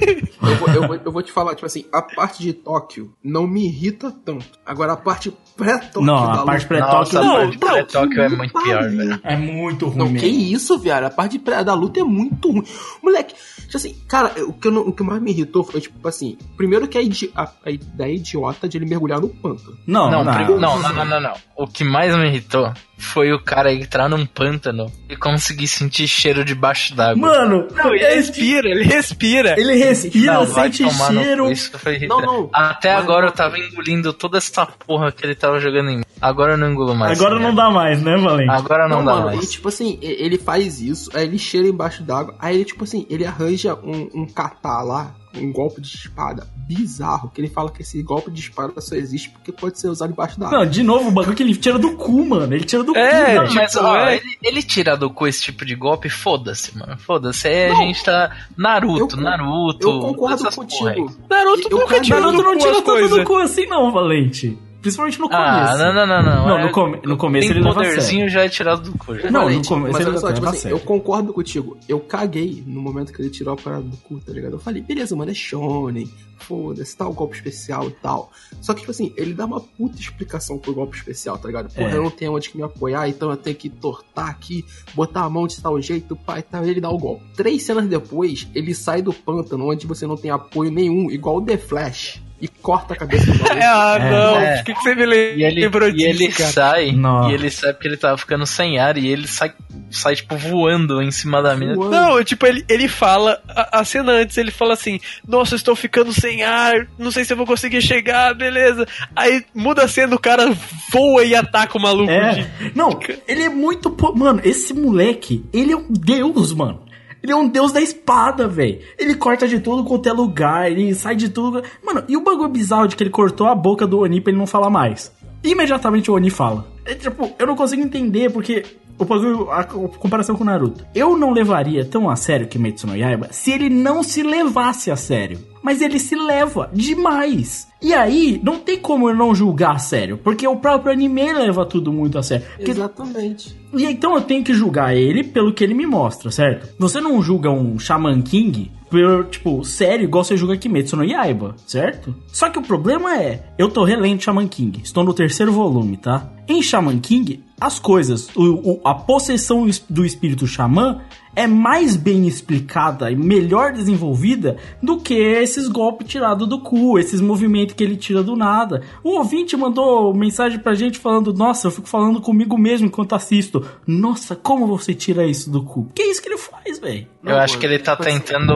eu vou, eu, vou, eu vou te falar, tipo assim, a parte de Tóquio não me irrita tanto. Agora a parte pré-Tóquio. Não, a parte pré-Tóquio. Não, a parte pré-Tóquio é muito pior, velho. É muito ruim. Não, mesmo. que isso, viado. A parte pré da luta é muito ruim. Moleque, tipo assim, cara, o que, não, o que mais me irritou foi, tipo assim, primeiro que a, idi a, a ideia idiota de ele mergulhar no pântano. Não, não, não, não, não, não, não. O que mais me irritou foi o cara entrar num pântano e conseguir sentir cheiro debaixo d'água. Mano, não, ele respira, ele respira. Ele respira, não, sente cheiro. Isso foi não, não. Até mas agora não. eu tava engolindo toda essa porra que ele tava jogando em mim. Agora eu não engulo mais. Agora não dá mais, né, Valente? Agora não, dá mano, mais. E tipo assim, ele faz isso, aí ele cheira embaixo d'água, aí ele, tipo assim, ele arranja um, um catar lá um golpe de espada bizarro, que ele fala que esse golpe de espada só existe porque pode ser usado embaixo da água. Não, de novo, o bagulho que ele tira do cu, mano. Ele tira do é, cu, mano. Mas, tipo, ó, é... ele, ele tira do cu esse tipo de golpe, foda-se, mano. Foda-se. Aí a gente tá. Naruto, eu, Naruto. Eu concordo contigo. Naruto eu, nunca tira Naruto não tira tudo do cu assim, não, Valente. Principalmente no Ah, começo. não, não, não, não. Não, É- no come- no começo ele leva a poderzinho já é tirado do cu. já. Não, no começo Mas ele só, tipo leva a assim, eu concordo contigo. Eu caguei no momento que ele tirou a parada do cu, tá ligado? Eu falei, beleza, mano, é shonen, foda-se, tal, golpe especial e tal. Só que, tipo assim, ele dá uma puta explicação pro golpe especial, tá ligado? Porra, É. eu não tenho onde que me apoiar, então eu tenho que tortar aqui, botar a mão de tal jeito, pai, tal, e ele dá o golpe. Três cenas depois, ele sai do pântano, onde você não tem apoio nenhum, igual o The Flash, e corta a cabeça do maluco. Ah, É. não. É. Por que, que você me E ele, lembrou e disso, ele cara? sai, Nossa. e ele sai porque ele tava ficando sem ar, e ele sai, sai tipo, voando em cima da mina. Voando. Não, tipo, ele, ele fala, a, a cena antes, ele fala assim, nossa, eu estou ficando sem ar, não sei se eu vou conseguir chegar, beleza. Aí muda a cena, o cara voa e ataca o maluco. de- É. Não, ele é muito. po- Mano, esse moleque, ele é um deus, mano. Ele é um deus da espada, velho. Ele corta de tudo quanto é lugar, ele sai de tudo. Mano, e o bagulho bizarro de que ele cortou a boca do Oni pra ele não falar mais. Imediatamente o Oni fala. É, tipo, eu não consigo entender porque o bagulho, a, comparação com o Naruto. Eu não levaria tão a sério Kimetsu no Yaiba se ele não se levasse a sério. Mas ele se leva demais. E aí, não tem como eu não julgar a sério, porque o próprio anime leva tudo muito a sério. Porque Exatamente. e então eu tenho que julgar ele pelo que ele me mostra, certo? Você não julga um Shaman King por, tipo, sério, igual você julga Kimetsu no Yaiba, certo? Só que o problema é, eu tô relendo Shaman King, estou no terceiro volume, tá? Em Shaman King, as coisas, o, o- a possessão es- do espírito xamã é mais bem explicada e melhor desenvolvida do que esses golpes tirados do cu, esses movimentos que ele tira do nada. O ouvinte mandou mensagem pra gente falando: Nossa, eu fico falando comigo mesmo enquanto assisto. Nossa, como você tira isso do cu? Que é isso que ele faz, velho? Eu acho que ele tá tentando.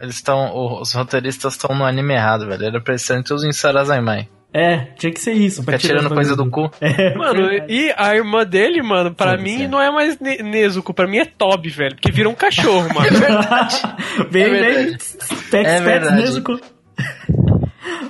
Eles estão. Os roteiristas estão no anime errado, velho. Era pra eles serem todos em Sarazaimai. É, tinha que ser isso. Fica tirar tirando coisa do cu. É, Mano, verdade. e a irmã dele, mano, pra Foda-se, mim é. não é mais Ne- Nezuko, pra mim é Toby, velho. Porque vira um cachorro, mano. Vem, É vem. verdade. Tex, É tex, verdade. Nezuko.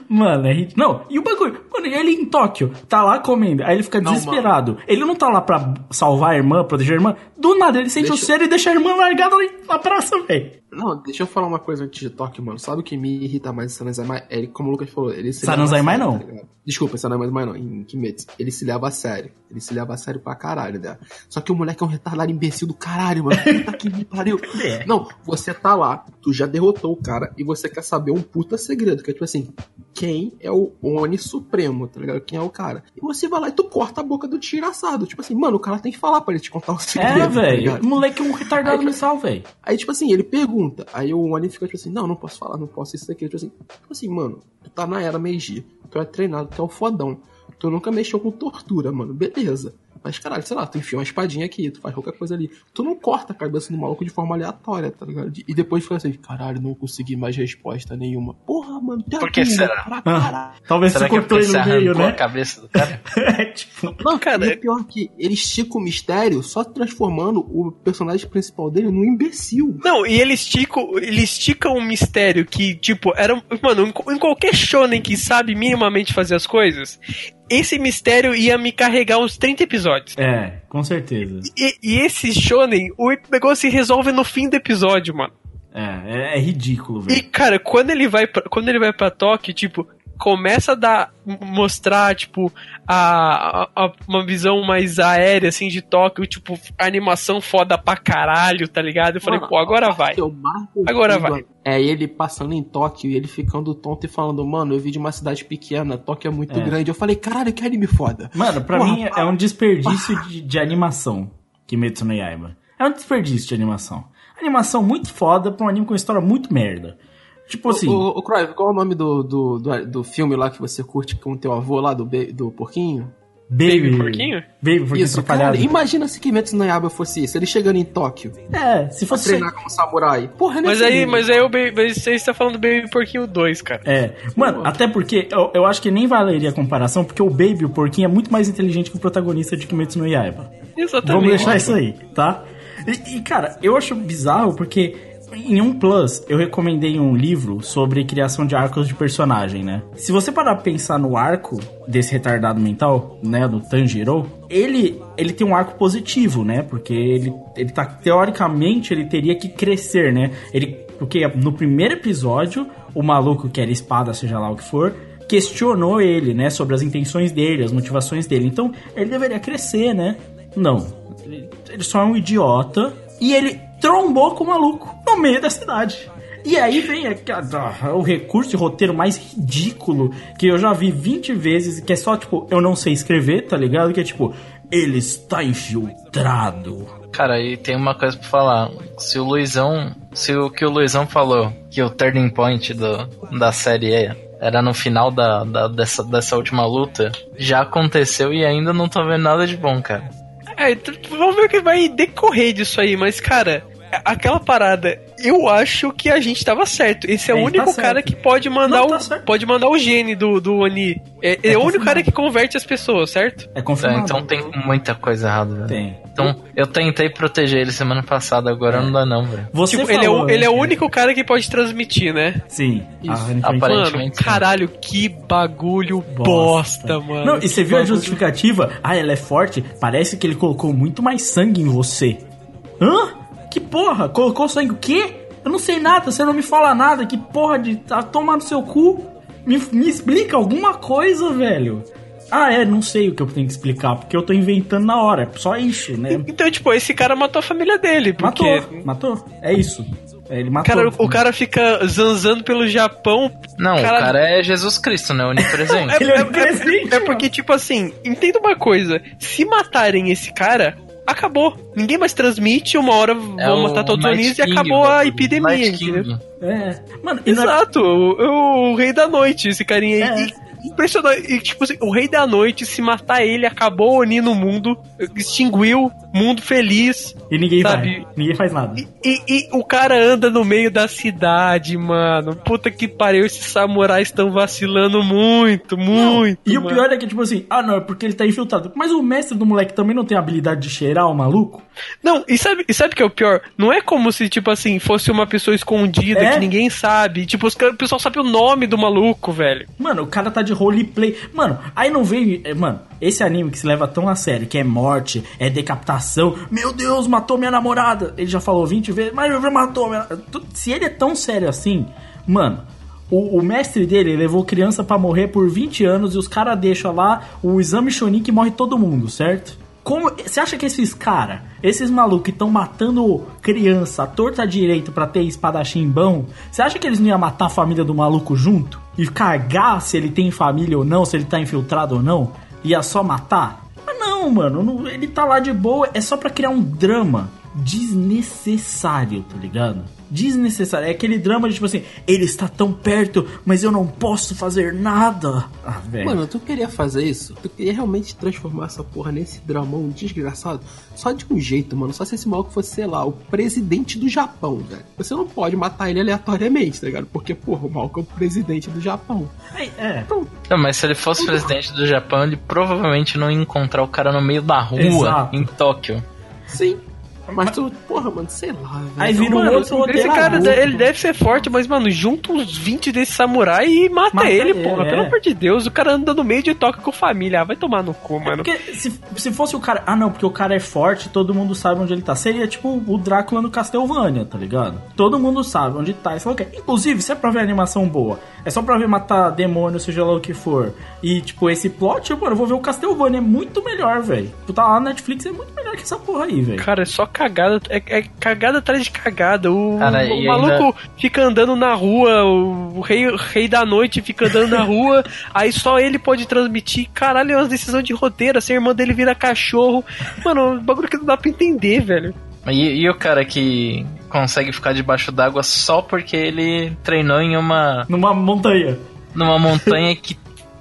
Mano, é ridículo. Não, e o bagulho? Mano, ele em Tóquio, tá lá comendo, aí ele fica Não, desesperado. Ele não tá lá pra salvar a irmã, proteger a irmã. Do nada, ele sente o Deixa- cheiro e deixa a irmã largada na praça, velho. Não, deixa eu falar uma coisa antes de toque, mano. Sabe o que me irrita mais em Sanazai Ele, como o Lucas falou, ele se leva a não. sério, tá ligado? Desculpa, Sanazai não, em Kimetsu. Ele se leva a sério. Ele se leva a sério pra caralho, né? Só que o moleque é um retardado imbecil do caralho, mano. Puta que me pariu. É. Não, você tá lá, tu já derrotou o cara e você quer saber um puta segredo, que é tipo assim, quem é o Oni Supremo, tá ligado? Quem é o cara. E você vai lá e tu corta a boca do desgraçado. Tipo assim, mano, o cara tem que falar pra ele te contar o segredo. É, tá velho. ligado? o moleque é um retardado Aí- mensal, velho. Aí, tipo assim, ele pergunta. Aí o Oni fica tipo assim, não, não posso falar, não posso isso daqui. Tipo assim, tipo assim, mano, tu tá na era Meiji, tu é treinado, tu é o fodão. Tu nunca mexeu com tortura, mano, beleza. Mas, caralho, sei lá, tu enfia uma espadinha aqui, tu faz qualquer coisa ali. Tu não corta a cabeça do maluco de forma aleatória, tá ligado? E depois fica assim, caralho, não consegui mais resposta nenhuma. Porra, mano, é Por que será? pra caralho. Talvez Será você que é cortou ele no meio, arrancou né? a cabeça do cara? é, tipo. Não, Cara, e é pior que ele estica o mistério só transformando o personagem principal dele num imbecil. Não, e ele estica, ele estica um mistério que, tipo, era. Mano, em, em qualquer shonen que sabe minimamente fazer as coisas, esse mistério ia me carregar uns 30 episódios. É, com certeza. E, e esse shonen, o negócio se resolve no fim do episódio, mano. É, é, é ridículo, E, velho. cara, quando ele vai pra, quando ele vai pra Tóquio, tipo, começa a dar, mostrar, tipo, a, a- uma visão mais aérea, assim, de Tóquio, tipo, animação foda pra caralho, tá ligado? Eu falei, Mano, pô, agora vai. Agora vai. É ele passando em Tóquio e ele ficando tonto e falando, mano, eu vi de uma cidade pequena, Tóquio é muito É. grande. Eu falei, caralho, que anime foda. Mano, pra Porra, mim é um desperdício de, de animação. Kimetsu no Yaiba. É um desperdício de animação. Animação muito foda pra um anime com história muito merda. Tipo assim. Ô, ô, ô, Croy, qual é o nome do, do, do, do filme lá que você curte com o teu avô lá, do, do porquinho? Baby. Porquinho? Baby Porquinho Isso, atrapalhado. cara, imagina se Kimetsu no Yaiba fosse isso, ele chegando em Tóquio, É, se pra fosse. treinar como samurai. Porra, Mas nesse aí, mas aí o Baby, mas você está falando do Baby Porquinho 2, cara. É, mano, até porque eu, eu acho que nem valeria a comparação, porque o Baby, o porquinho, é muito mais inteligente que o protagonista de Kimetsu no Yaiba. Exatamente. Vamos deixar isso aí, tá? E, e, cara, eu acho bizarro porque em um Plus eu recomendei um livro sobre criação de arcos de personagem, né? Se você parar pra pensar no arco desse retardado mental, né, do Tanjiro, ele ele tem um arco positivo, né? Porque ele ele tá teoricamente ele teria que crescer, né? Ele porque no primeiro episódio o maluco que era espada, seja lá o que for, questionou ele, né, sobre as intenções dele, as motivações dele. Então, ele deveria crescer, né? Não. Ele, ele só é um idiota e ele trombou com o maluco no meio da cidade. E aí vem o recurso de roteiro mais ridículo que eu já vi 20 vezes, que é só tipo, eu não sei escrever, tá ligado? Que é tipo, ele está infiltrado. Cara, e tem uma coisa pra falar. Se o Luizão. Se o que o Luizão falou, que o turning point do, da série é, era no final da, da, dessa, dessa última luta, já aconteceu e ainda não tô vendo nada de bom, cara. É, vamos ver o que vai decorrer disso aí, mas, cara, aquela parada, eu acho que a gente tava certo. Esse é, o único tá cara que pode mandar Não, tá o pode mandar o gene do, do Oni. É, é, é o único cara que converte as pessoas, certo? É confirmado. É, então tem muita coisa errada, velho. Tem. Então, eu tentei proteger ele semana passada, agora não dá não, velho. Você tipo, falou, ele é, o, ele é o único cara que pode transmitir, né? Sim. Aparentemente. Mano, caralho, que bagulho bosta, bosta mano. Não, e você viu a justificativa? Ah, ela é forte? Parece que ele colocou muito mais sangue em você. Hã? Que porra? Colocou sangue o quê? Eu não sei nada, você não me fala nada. Que porra de. Tá, tomar no seu cu? Me, me explica alguma coisa, velho. Ah, é, não sei o que eu tenho que explicar, porque eu tô inventando na hora. Só isso, né? Então, tipo, esse cara matou a família dele. Porque... Matou, matou. É isso. Ele matou. Cara, o cara fica zanzando pelo Japão. Não, cara... o cara é Jesus Cristo, né? Onipresente. é, é, é, é, porque, tipo assim, entenda uma coisa. Se matarem esse cara, acabou. Ninguém mais transmite, uma hora é vão matar todos os Onis e acabou a epidemia, entendeu? É. Mano, Exato, é... o, o, rei da noite, esse carinha aí. É. Impressionante. E, tipo assim, o Rei da Noite, se matar ele, acabou o Oni no mundo, extinguiu, mundo feliz. E ninguém sabe? vai. Ninguém faz nada. E, e, e, o cara anda no meio da cidade, mano. Puta que pariu, esses samurais estão vacilando muito, muito. Não. E mano. o pior é que, tipo assim, ah não, é porque ele tá infiltrado. Mas o mestre do moleque também não tem habilidade de cheirar o maluco? Não, e sabe, e sabe o que é o pior? Não é como se, tipo assim, fosse uma pessoa escondida é? que ninguém sabe. Tipo, os, o pessoal sabe o nome do maluco, velho. Mano, o cara tá de roleplay. Mano, aí não veio. É, mano, esse anime que se leva tão a sério, que é morte, é decapitação. Meu Deus, matou minha namorada. Ele já falou 20 vezes, mas matou minha. Se ele é tão sério assim, mano. O, o mestre dele levou criança para morrer por 20 anos e os caras deixam lá o exame Shonin que morre todo mundo, certo? Como você acha que esses cara, esses malucos que estão matando criança, torta direito para ter espadachim bom, você acha que eles não iam matar a família do maluco junto e cagar se ele tem família ou não, se ele tá infiltrado ou não? Ia só matar? Mas não, mano, não, ele tá lá de boa, é só para criar um drama desnecessário, tá ligado? Desnecessário. É aquele drama de tipo assim, ele está tão perto, mas eu não posso fazer nada. Ah, velho. Mano, tu queria fazer isso? Tu queria realmente transformar essa porra nesse dramão desgraçado? Só de um jeito, mano. Só se esse maluco fosse, sei lá, o presidente do Japão, velho. Você não pode matar ele aleatoriamente, tá ligado? Porque, porra, o maluco é o presidente do Japão. É. é. Não, mas se ele fosse presidente do Japão, ele provavelmente não ia encontrar o cara no meio da rua Exato. em Tóquio. Sim. Mas tu, porra, mano, sei lá, velho. Aí vira um outro Esse cara, ele deve ser forte, mas, mano, junta uns 20 desse samurai e mata, mata ele, ele, porra. É. Pelo amor de Deus, o cara anda no meio de toque com família. Ah, vai tomar no cu, mano. É porque se, se fosse o cara. Ah, não, porque o cara é forte, todo mundo sabe onde ele tá. Seria tipo o Drácula no Castlevania, tá ligado? Todo mundo sabe onde tá. Isso é Inclusive, se é pra ver animação boa, é só pra ver matar demônio, seja lá o que for. E, tipo, esse plot, mano, eu vou ver o Castlevania. É muito melhor, velho. Tá lá na Netflix, é muito melhor que essa porra aí, velho. Cara, é só cagada, é, é cagada atrás de cagada. O, Cara, o maluco ainda... fica andando na rua, o, rei, rei da noite fica andando na rua, aí só ele pode transmitir. Caralho, é uma decisão de roteiro, assim, a irmã dele vira cachorro. Mano, um bagulho que não dá pra entender, velho. E, e o cara que consegue ficar debaixo d'água só porque ele treinou em uma. Numa montanha. Numa montanha que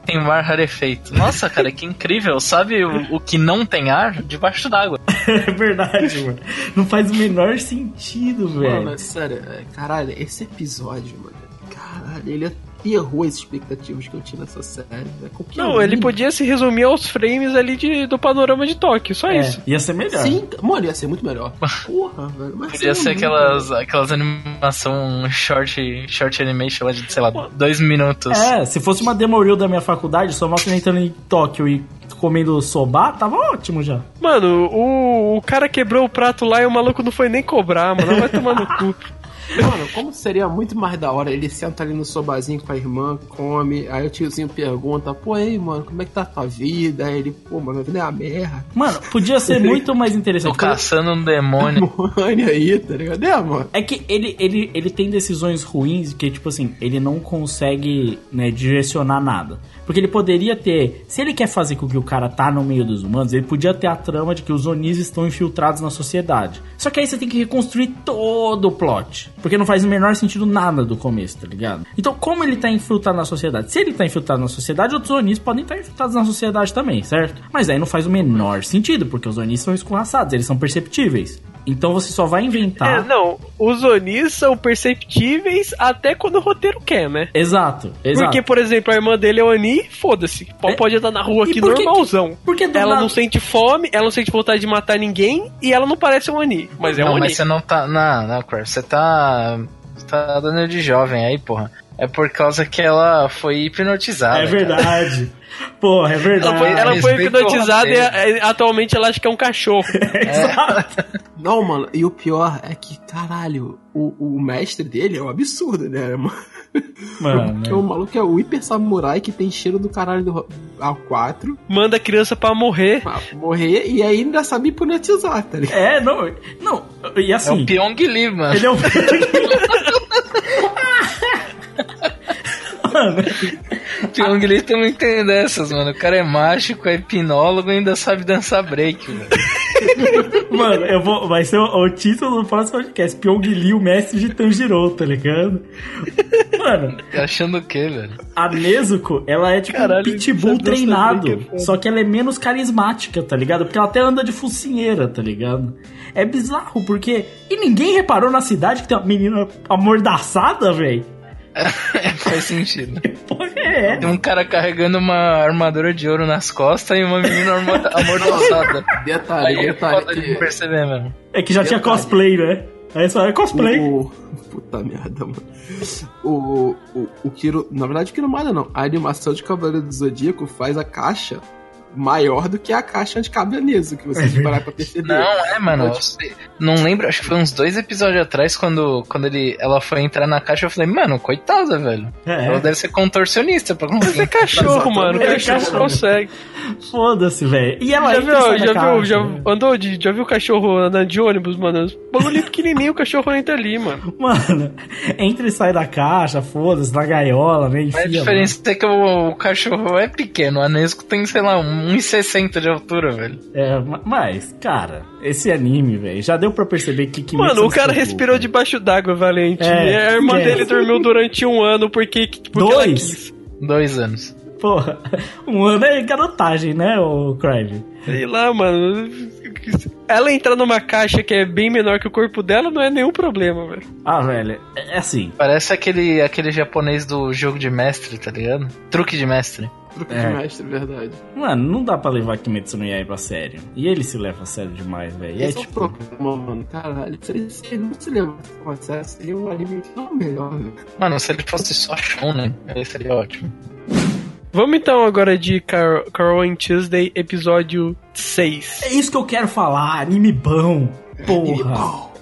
tem mar rarefeito. Nossa, cara, que incrível. Sabe o, o que não tem ar debaixo d'água? é verdade, mano. Não faz o menor sentido, velho. Mano, sério, é, caralho, esse episódio, mano. Caralho, ele é errou as expectativas que eu tinha nessa série. Né? Não, ele podia se resumir aos frames ali de, do panorama de Tóquio, só é, isso. Ia ser melhor. Sim, mano, ia ser muito melhor. Porra, velho. Mas podia ser aquelas, aquelas animação short, short animation lá de, sei lá, dois minutos. É, se fosse uma demo reel da minha faculdade, só mostra entrando em Tóquio e comendo soba, tava ótimo já. Mano, o, o cara quebrou o prato lá e o maluco não foi nem cobrar, mano. Vai tomar no cu. Mano, como seria muito mais da hora ele senta ali no sobazinho com a irmã, come, aí o tiozinho pergunta, pô, aí, mano, como é que tá a tua vida? Aí ele, pô, mano, a vida é a merda. Mano, podia ser muito mais Tô interessante. caçando um demônio. Demônio aí, tá ligado? É, mano. É que ele, ele, ele tem decisões ruins que, tipo assim, ele não consegue né, direcionar nada. Porque ele poderia ter. Se ele quer fazer com que o cara tá no meio dos humanos, ele podia ter a trama de que os Onis estão infiltrados na sociedade. Só que aí você tem que reconstruir todo o plot. Porque não faz o menor sentido nada do começo, tá ligado? Então, como ele tá infiltrado na sociedade? Se ele tá infiltrado na sociedade, outros Onis podem estar infiltrados na sociedade também, certo? Mas aí não faz o menor sentido, porque os Onis são escorraçados, eles são perceptíveis. Então você só vai inventar. É, não, os Onis são perceptíveis até quando o roteiro quer, né? Exato, exato. Porque, por exemplo, a irmã dele é Oni, foda-se. É. pode andar na rua E aqui normalzão. que- por que do ela nada- não sente fome, ela não sente vontade de matar ninguém e ela não parece um Oni. Mas é um não, Oni. mas você não tá. Não, não, Cor, você tá. Você tá dando de jovem aí, porra. É por causa que ela foi hipnotizada. É cara. verdade. Porra, é verdade. Ela foi, ela foi o hipnotizada e é, atualmente ela acha que é um cachorro. Não, mano, e o pior é que, caralho, o, o mestre dele é um absurdo, né, mano? Mano, Porque o maluco é o hiper samurai que tem cheiro do caralho do A4 Manda a criança pra morrer. pra morrer e aí ainda sabe hipnotizar, tá ligado? É, não. Não, e É assim. o Pyong Lee, mano. ele é um. Mano, Pyong Lee não entende dessas, mano. O cara é mágico, é hipnólogo e ainda sabe dançar break, velho. mano, eu vou. Vai ser o, o título do próximo podcast: Pyong Lee, o mestre de Tanjiro, tá ligado? Mano, Tá achando o quê, velho? a Nezuko, ela é tipo Caralho, um pitbull treinado. break é só que ela é menos carismática, tá ligado? Porque ela até anda de focinheira, tá ligado? É bizarro, porque. E ninguém reparou na cidade que tem uma menina amordaçada, velho? Faz sentido. Porra, é. Tem um cara carregando uma armadura de ouro nas costas e uma menina amordaçada. Detalhe, Aí é detalhe. de que perceber mesmo. É que já tinha Detalhe. cosplay, né? Aí só é cosplay. O, puta merda, mano. O, o, o Kiro. Na verdade, o Kiro Mada não. A animação de Cavaleiro do Zodíaco faz a caixa maior do que a caixa de caberneso, que você parar pra perceber. Não, é, mano. Pode- Não lembro, acho que foi uns dois episódios atrás, quando, quando ele, ela foi entrar na caixa, eu falei, mano, coitada, velho. É. Ela deve ser contorcionista pra Mas é conseguir. cachorro, mano. É Cachorro cachorro. consegue. Foda-se, velho. E ela Já viu, da já viu, já né? andou de, já viu o cachorro andando de ônibus, mano? Bagulho pequenininho, o cachorro entra ali, mano. Mano, entra e sai da caixa, foda-se, na gaiola, né? Enfia, a diferença é que o, o cachorro é pequeno, o Anesco tem, sei lá, 1,60 de altura, velho. É, ma- mas, cara, esse anime, velho, já deu pra perceber que que Mano, o cara se respirou preocupa. debaixo d'água, Valente. É, e a irmã esquece. dele dormiu durante um ano porque, porque Dois? Dois anos. Porra, um ano é garotagem, né, o Crive? Sei lá, mano. Ela entrar numa caixa que é bem menor que o corpo dela não é nenhum problema, velho. Ah, velho, é, é assim. Parece aquele, aquele japonês do jogo de mestre, tá ligado? Truque de mestre. Truque É. de mestre, verdade. Mano, não dá pra levar Kimetsu no Yaiba a sério. E ele se leva a sério demais, velho. É é o tipo. problema, mano. Caralho, se ele, se ele não se lembra desse processo, seria um anime tão melhor, velho. Mano, se ele fosse só shonen, aí seria ótimo. Vamos então agora de Car Carol and Tuesday, episódio 6. É isso que eu quero falar, anime bom. Anime Porra.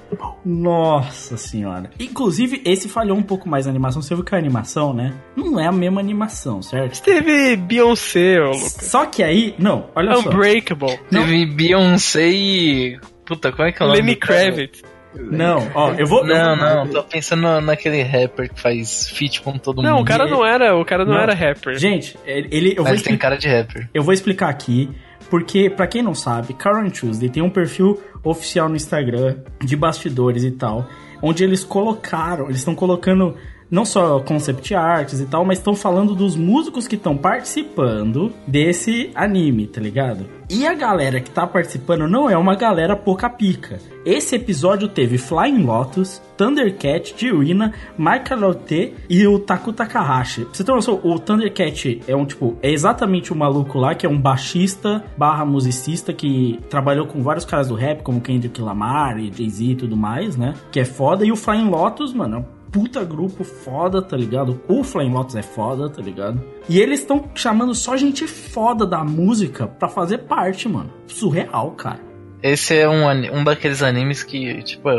Nossa senhora. Inclusive, esse falhou um pouco mais na animação. Você viu que a animação, né? Não é a mesma animação, certo? Teve Beyoncé, ô Lucas. Só que aí. Não, olha só. Unbreakable. Não. Teve Beyoncé e. Puta, como é que é o nome? Lenny? Kravitz. Não, ó, eu vou. eu Não, vou- não, tô pensando na- naquele rapper que faz feat com todo mundo. Não, o cara não era, o cara não, Não. era rapper. Gente, ele. Eu vou, Mas tem explicar, cara de rapper. eu vou explicar aqui. Porque, pra quem não sabe, Karen Tuesday tem um perfil oficial no Instagram de bastidores e tal, onde eles colocaram, eles estão colocando não só concept arts e tal, mas estão falando dos músicos que estão participando desse anime, tá ligado? E a galera que tá participando não é uma galera pouca pica. Esse episódio teve Flying Lotus, Thundercat, Jirina, Michael Lotte e o Taku Takahashi. Você ter noção, o Thundercat é um tipo, é exatamente o maluco lá que é um baixista barra musicista que trabalhou com vários caras do rap, como Kendrick Lamar e Jay-Z e tudo mais, né? Que é foda. E o Flying Lotus, mano, é um puta grupo foda, tá ligado? O Flying Lotus é foda, tá ligado? E eles estão chamando só gente foda da música pra fazer parte, mano. Surreal, cara. Esse é um, um daqueles animes que, tipo,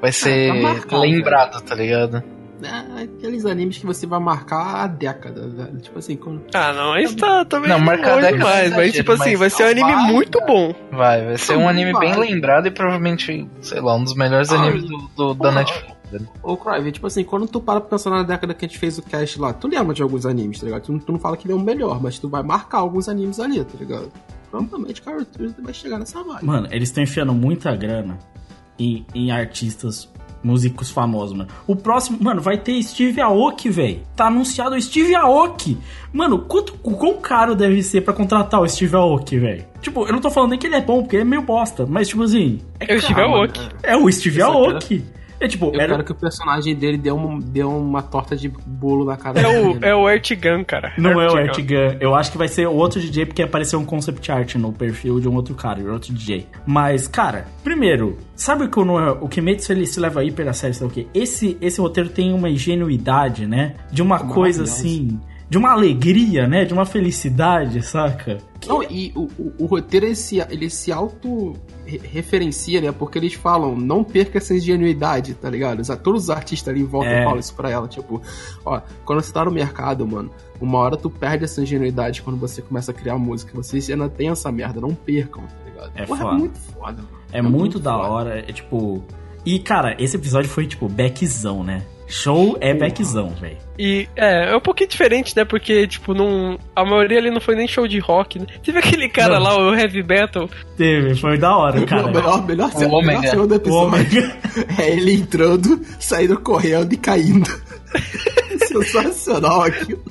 vai ser tá marcado, lembrado, tá ligado? É, aqueles animes que você vai marcar a década, velho. Tipo assim, quando. Ah, não, isso tá também Não, marcar a década demais, é mas tipo assim, vai ser um anime vai, muito cara. bom. Vai, vai ser um anime bem vai. lembrado e provavelmente, sei lá, um dos melhores Ah, animes do, do- da porra. Netflix. Ô, Crive, tipo assim, quando tu para pra pensar na década que a gente fez o cast lá, tu lembra de alguns animes, tá ligado? Tu, não- tu não fala que ele é o melhor, mas tu vai marcar alguns animes ali, tá ligado? Provavelmente Carol Tuesday vai chegar nessa vibe. Mano, eles estão enfiando muita grana em, em artistas, músicos famosos, mano. O próximo, mano, vai ter Steve Aoki, velho. Tá anunciado o Steve Aoki. Mano, quanto, quão caro deve ser pra contratar o Steve Aoki, velho? Tipo, eu não tô falando nem que ele é bom, porque ele é meio bosta, mas tipo assim, Eu estive Ah, ao mano, Ok. é o Steve Aoki. É tipo, Eu era, quero que o personagem dele dê uma, dê uma torta de bolo na cara É dele. o, é o Ertigan, cara. Não é o Ertigan. Ertigan. Eu acho que vai ser o outro DJ, porque apareceu um concept art no perfil de um outro cara, de outro DJ. Mas, cara, primeiro, sabe o que o, o Kimetsu ele se leva hiper a sério, sabe o quê? Esse, esse roteiro tem uma ingenuidade, né? De uma coisa assim. De uma alegria, né? De uma felicidade, saca? Não, e o, o, o roteiro ele se, ele se auto re- referencia, né? Porque eles falam, não perca essa ingenuidade, tá ligado? Os- Todos os artistas ali em volta É. falam isso pra ela, tipo, ó, quando você tá no mercado, mano, uma hora tu perde essa ingenuidade quando você começa a criar música. Vocês ainda tem essa merda, não percam, tá ligado? É Porra, foda. é muito foda, mano. É, muito, da foda. hora. É tipo. E, cara, esse episódio foi, tipo, backzão, né? Show é backzão, velho. E é, é um pouquinho diferente, né? Porque, tipo, não, a maioria ali não foi nem show de rock, né? Teve aquele cara Não. lá, o Heavy Metal. Teve, foi da hora, cara. Não, melhor, melhor, O melhor Ômega. cena do O episódio é ele entrando, saindo correndo e caindo. Sensacional aquilo.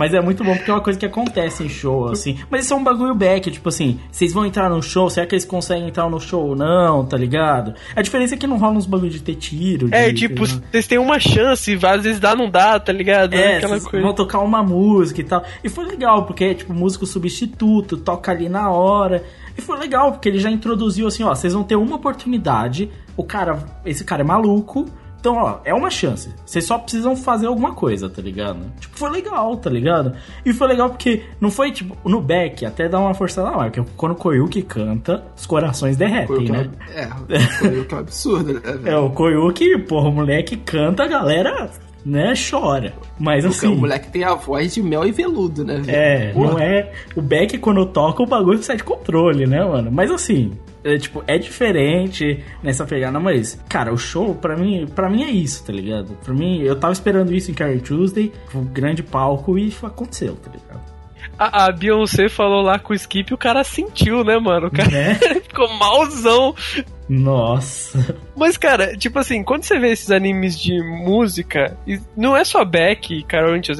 Mas é muito bom porque é uma coisa que acontece em show, assim. Mas isso é um bagulho back, tipo assim, vocês vão entrar no show, será que eles conseguem entrar no show ou não, tá ligado? A diferença é que não rola uns bagulho de ter tiro. É, de- tipo, de- vocês têm uma chance, às vezes dá, não dá, tá ligado? É, Aquela coisa. vão tocar uma música e tal. E foi legal, porque é tipo músico substituto, toca ali na hora. E foi legal, porque ele já introduziu assim, ó, vocês vão ter uma oportunidade, o cara, esse cara é maluco, então, ó, é uma chance. Vocês só precisam fazer alguma coisa, tá ligado? Tipo, foi legal, tá ligado? E foi legal porque não foi, tipo, no back, até dá uma forçada lá, porque quando o Koyuki canta, os corações derretem, né? É, foi o que é um absurdo, né? velho? É, o Koyuki, porra, o moleque canta, a galera, né, chora. Mas assim... o moleque tem a voz de mel e veludo, né? velho? É, Porra. não é. O Beck, quando toca, o bagulho sai de controle, né, mano? Mas assim. É, tipo, é diferente nessa pegada, mas, cara, o show, pra mim, pra mim é isso, tá ligado? Pra mim, eu tava esperando isso em Carrie Tuesday, o grande palco, e aconteceu, tá ligado? A, a Beyoncé falou lá com o Skip e o cara sentiu, né, mano? O cara Né? ficou malzão. Nossa. Mas, cara, tipo assim, quando você vê esses animes de música, não é só Beck e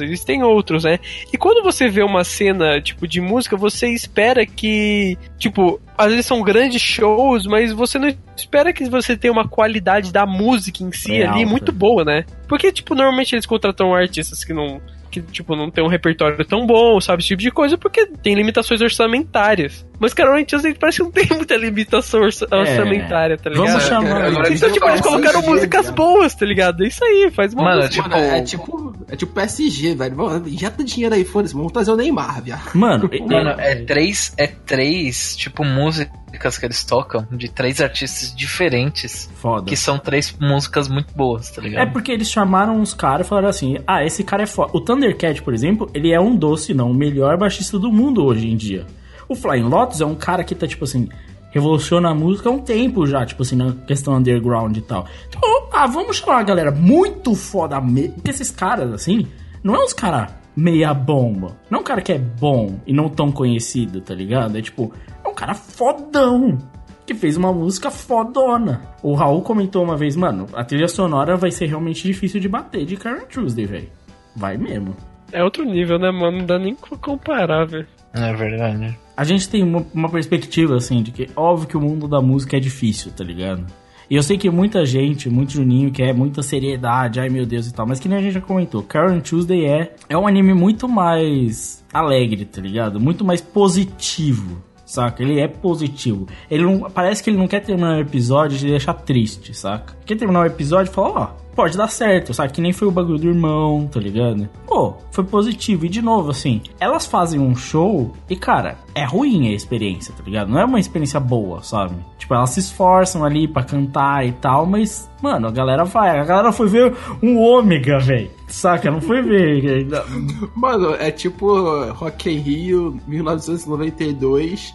eles têm outros, né? E quando você vê uma cena, tipo, de música, você espera que, tipo, às vezes são grandes shows, mas você não espera que você tenha uma qualidade da música em si É ali alta. muito boa, né? Porque, tipo, normalmente eles contratam artistas que não que, tipo, não tem um repertório tão bom, sabe? Esse tipo de coisa, porque tem limitações orçamentárias. Mas Carol Antes parece que não tem muita limitação É. orçamentária, tá ligado? Vamos chamar. Agora Então, tipo, eles Parece colocaram músicas gênio, boas, tá ligado? É isso aí, faz uma Mano, música. tipo- Mano, é tipo, é tipo PSG, velho. Injeta dinheiro aí, foda-se. Vamos trazer o Neymar, viado. Mano, Mano, é três, é três, tipo, músicas que eles tocam de três artistas diferentes, foda. que são três músicas muito boas, tá É ligado? porque eles chamaram uns caras e falaram assim: ah, esse cara é foda. O Thundercat, por exemplo, ele é um doce, não, o melhor baixista do mundo hoje em dia. O Flying Lotus é um cara que tá, tipo assim, revoluciona a música há um tempo já, tipo assim, na questão underground e tal. Então, ah, vamos chamar uma galera muito foda mesmo. Porque esses caras, assim, não é uns caras meia bomba. Não é um cara que é bom e não tão conhecido, tá ligado? É tipo, é um cara fodão que fez uma música fodona. O Raul comentou uma vez, mano, a trilha sonora vai ser realmente difícil de bater de Karen Tuesday, velho. Vai mesmo. É outro nível, né, mano? Não dá nem pra comparar, velho. É verdade. A gente tem uma, uma perspectiva, assim, de que óbvio que o mundo da música é difícil, tá ligado? E eu sei que muita gente, muito Juninho, quer muita seriedade, ai meu Deus e tal, mas que nem a gente já comentou, Karen Tuesday é, é um anime muito mais alegre, tá ligado? Muito mais positivo, saca? Ele é positivo. Ele não, parece que ele não quer terminar o episódio de deixar triste, saca? Quer terminar o episódio e falar, ó, pode dar certo, sabe? Que nem foi o bagulho do irmão, tá ligado? Pô, foi positivo. E de novo, assim, elas fazem um show e, cara, é ruim a experiência, tá ligado? Não é uma experiência boa, sabe? Tipo, elas se esforçam ali pra cantar e tal, mas, mano, a galera vai. A galera foi ver um ômega, velho. Saca? Não foi ver. Mano, é tipo Rock in Rio 1992.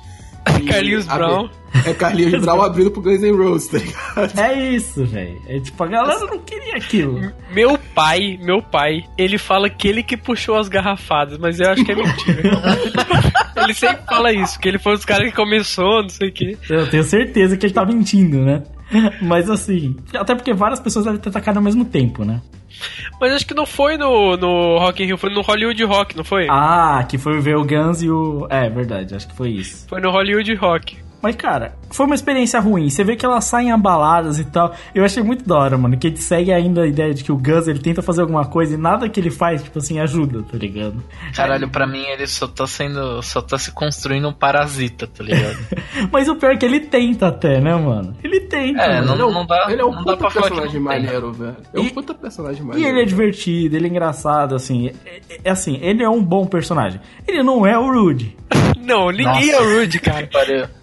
E Carlinhos abre- Brown. É Carlinhos Brown abrindo pro Guns N' Roses, tá ligado? É isso, velho. É tipo, a galera não queria aquilo. Meu pai, meu pai, ele fala que ele que puxou as garrafadas, mas eu acho que é mentira. ele sempre fala isso, que ele foi um dos caras que começou, não sei o quê. Eu tenho certeza que ele tá mentindo, né? Mas assim, até porque várias pessoas devem ter atacado ao mesmo tempo, né? Mas acho que não foi no, no Rock in Rio, foi no Hollywood Rock, não foi? Ah, que foi ver o Guns e o. É, verdade, acho que foi isso. Foi no Hollywood Rock. Mas, cara, foi uma experiência ruim. Você vê que elas saem abaladas e tal. Eu achei muito da hora, mano. Que ele segue ainda a ideia de que o Gus ele tenta fazer alguma coisa e nada que ele faz, tipo assim, ajuda, tá ligado? Caralho, pra mim ele só tá sendo. só tá se construindo um parasita, tá ligado? Mas o pior é que ele tenta até, né, mano? Ele tenta. É, mano. não, não dá, Ele é um puta personagem maneiro, velho. É um E- puta personagem E maneiro. ele é divertido, ele é engraçado, assim. É, é- assim, ele é um bom personagem. Ele não é o Rude. Não, ninguém Nossa. é o Rude, cara.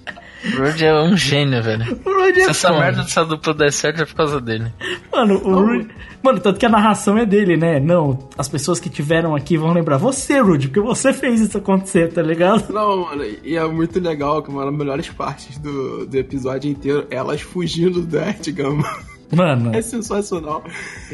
O Rude é um gênio, velho. O Rude é Se essa foda. merda dessa dupla der certo é por causa dele. Mano, o Rude... Mano, tanto que a narração é dele, né? Não, as pessoas que tiveram aqui vão lembrar. Você, Rude, porque você fez isso acontecer, tá ligado? Não, mano, e é muito legal que uma das melhores partes do, do episódio inteiro é elas fugindo do Ertigan, mano. Mano. É sensacional.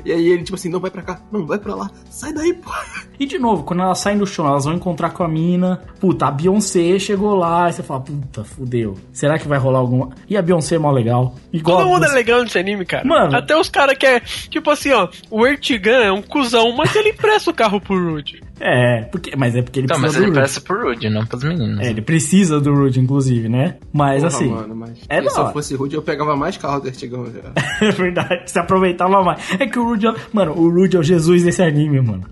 E aí ele, tipo assim, não vai pra cá, não vai pra lá, sai daí, pô. E de novo, quando elas saem do chão, elas vão encontrar com a mina. Puta, a Beyoncé chegou lá. E você fala, puta, fudeu. Será que vai rolar alguma. E a Beyoncé é mó legal. Igual Todo a mundo é legal nesse anime, cara. Mano. Até os caras que é, tipo assim, ó, o Ertigan é um cuzão, mas ele empresta o carro pro Rude. É, porque, mas é porque ele Então, mas precisa ele do Rude. presta pro Rude, não pros meninos. É, ele precisa do Rude, inclusive, né? Mas Porra, assim. mano, mas é se eu hora. fosse rude, eu pegava mais carro do Ertigão já. É verdade, se aproveitava mais. É que o Rude. é- Mano, o Rude é o Jesus desse anime, mano.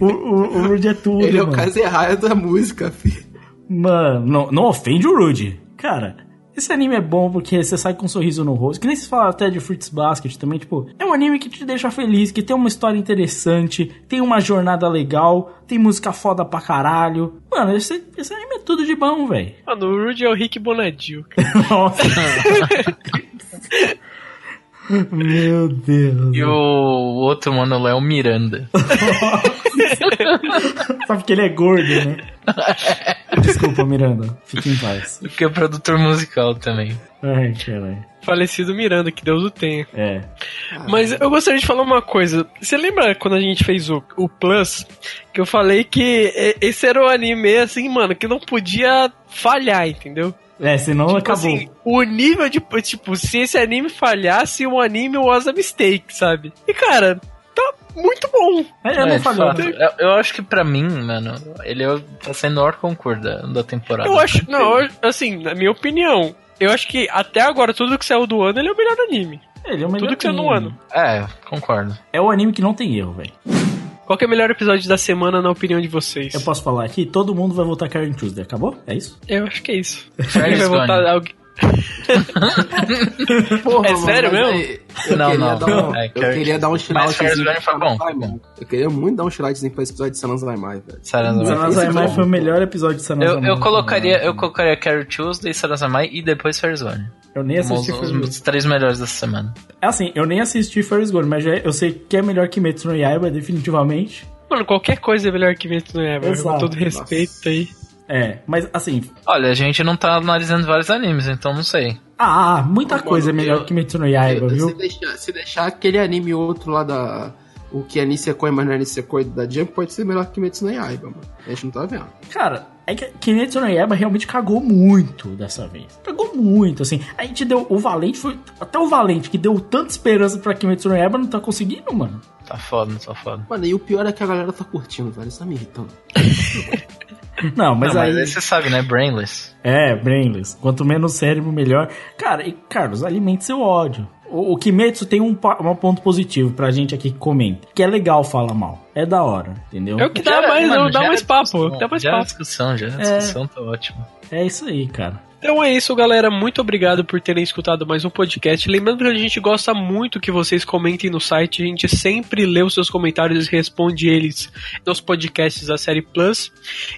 O, o, o Rude é tudo. Ele é o mano. Kazerraia da música, filho. Mano, não, não ofende o Rude. Cara, esse anime é bom porque você sai com um sorriso no rosto. Que nem se fala até de Fruits Basket também, tipo, é um anime que te deixa feliz, que tem uma história interessante, tem uma jornada legal, tem música foda pra caralho. Mano, esse, esse anime é tudo de bom, velho. Mano, o Rude é o Rick Bonadio. Nossa. Meu Deus. E o outro mano lá é o Miranda. Só porque ele é gordo, né? Desculpa, Miranda. Fique em paz. Que é produtor musical também. Ai, caralho. Falecido Miranda, que Deus o tenha. É. Mas eu gostaria de falar uma coisa. Você lembra quando a gente fez o, o Plus? Que eu falei que esse era o anime, assim, mano, que não podia falhar, entendeu? É, senão Tipo acabou. assim, o nível de. Tipo, se esse anime falhasse, o anime was a mistake, sabe? E cara, tá muito bom. É, eu É, não falhou. fato. Eu, eu acho que pra mim, mano, ele é o- tá sendo o maior concurso da, da temporada. Eu acho. Não, eu- assim, na minha opinião, eu acho que até agora, tudo que saiu do ano, ele é o melhor anime. Ele é o melhor Tudo que saiu no ano. É, concordo. É o anime que não tem erro, velho. Qual que é o melhor episódio da semana, na opinião de vocês? Eu posso falar aqui, todo mundo vai votar Karen Tuesday, acabou? É isso? Eu acho que é isso. Férias Vai voltar Gone. alguém. Porra, É sério mas mesmo? aí, Eu Não, não, dar um, é, eu queria dar um Mas Gone foi bom, foi bom. Eu queria muito dar um shoutout pra esse episódio de Sananzai velho. Sanazamai esse foi o é melhor episódio de Eu, Sanazamai. eu colocaria, eu colocaria Carrie Tuesday, Sarazamai e depois Gone. Eu nem assisti os, Ferris Gone. os três melhores dessa semana. É assim, eu nem assisti Ferris Gone, mas eu sei que é melhor que Metsu no Yaiba, definitivamente. Mano, qualquer coisa é melhor que Vento no Ever, com todo respeito aí. É, mas assim... Olha, a gente não tá analisando vários animes, então não sei. Ah, muita coisa é melhor eu- que Metsu no Yaiba, Se viu? deixar, se deixar aquele anime outro lá da. O que é Nisekoi, mas não é Nisekoi da Jump, pode ser melhor que Metsu no Yaiba, mano. A gente não tá vendo. Cara, é que Kimetsu no Yaiba realmente cagou muito dessa vez. Cagou muito, assim. A gente deu... O Valente foi... Até o Valente, que deu tanta esperança pra Kimetsu no Yaiba, não tá conseguindo, mano. Tá foda, tá foda. Mano, e o pior é que a galera tá curtindo, velho. Isso tá me irritando. Não, mas Não, aí... mas aí você sabe, né? Brainless. É, brainless. Quanto menos cérebro, melhor. Cara, e Carlos, alimente seu ódio. O, o Kimetsu tem um, um ponto positivo pra gente aqui que comenta. Que é legal falar mal. É da hora, entendeu? É o que dá mais, mano, dá mais papo, dá mais gera papo. discussão, já. A discussão tá ótima. É isso aí, cara. Então é isso, galera. Muito obrigado por terem escutado mais um podcast. Lembrando que a gente gosta muito que vocês comentem no site. A gente sempre lê os seus comentários e responde eles nos podcasts da série Plus.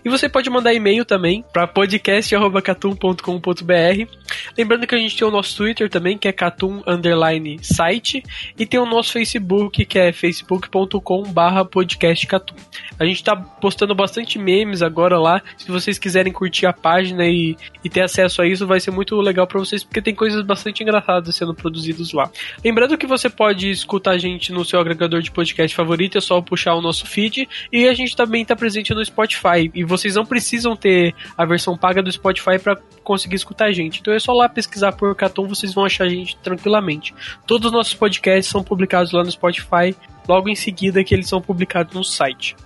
E você pode mandar e-mail também para podcast@catum.com.br. Lembrando que a gente tem o nosso Twitter também, que é catum underline site, e tem o nosso Facebook, que é facebook.com/podcastcatum. A gente tá postando bastante memes agora lá. Se vocês quiserem curtir a página e, e ter acesso a isso, vai ser muito legal para vocês, porque tem coisas bastante engraçadas sendo produzidas lá. Lembrando que você pode escutar a gente no seu agregador de podcast favorito, é só puxar o nosso feed, e a gente também está presente no Spotify. E vocês não precisam ter a versão paga do Spotify para conseguir escutar a gente. Então é só lá pesquisar por Catum, vocês vão achar a gente tranquilamente. Todos os nossos podcasts são publicados lá no Spotify logo em seguida que eles são publicados no site.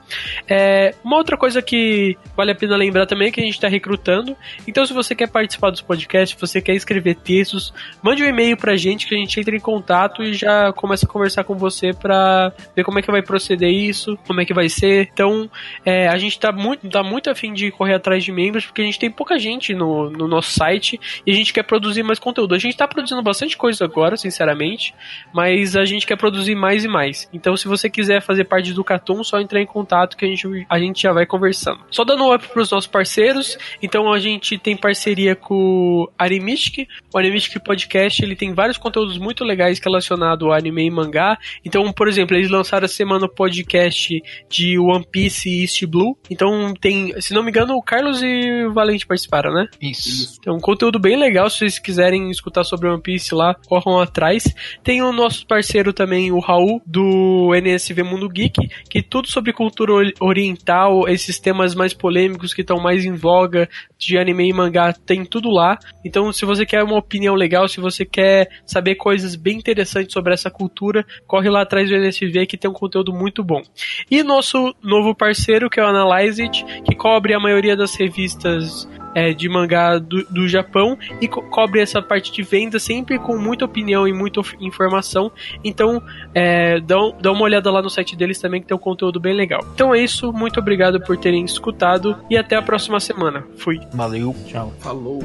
É, uma outra coisa que vale a pena lembrar também é que a gente está recrutando. Então, se você quer participar dos podcasts, se você quer escrever textos, mande um e-mail para a gente que a gente entra em contato e já começa a conversar com você para ver como é que vai proceder isso, como é que vai ser. Então, é, a gente está muito, tá muito afim de correr atrás de membros porque a gente tem pouca gente no, no nosso site e a gente quer produzir mais conteúdo. A gente está produzindo bastante coisa agora, sinceramente, mas a gente quer produzir mais e mais. Então, então, se você quiser fazer parte do Catum, só entrar em contato que a gente, a gente já vai conversando. Só dando um up pros nossos parceiros. Então, a gente tem parceria com o Animistic. O Animistic Podcast, ele tem vários conteúdos muito legais relacionados ao anime e mangá. Então, por exemplo, eles lançaram a semana o podcast de One Piece e East Blue. Então, tem, se não me engano, o Carlos e o Valente participaram, né? Isso. Então, um conteúdo bem legal. Se vocês quiserem escutar sobre One Piece lá, corram atrás. Tem o nosso parceiro também, o Raul, do NSV Mundo Geek, que tudo sobre cultura oriental, esses temas mais polêmicos que estão mais em voga de anime e mangá, tem tudo lá. Então, se você quer uma opinião legal, se você quer saber coisas bem interessantes sobre essa cultura, corre lá atrás do NSV que tem um conteúdo muito bom. E nosso novo parceiro, que é o Analyze It, que cobre a maioria das revistas é, de mangá do, do Japão e co cobre essa parte de venda sempre com muita opinião e muita informação. Então, é, dá, dá uma olhada lá no site deles também que tem um conteúdo bem legal. Então é isso, muito obrigado por terem escutado e até a próxima semana. Fui. Valeu. Tchau. Falou.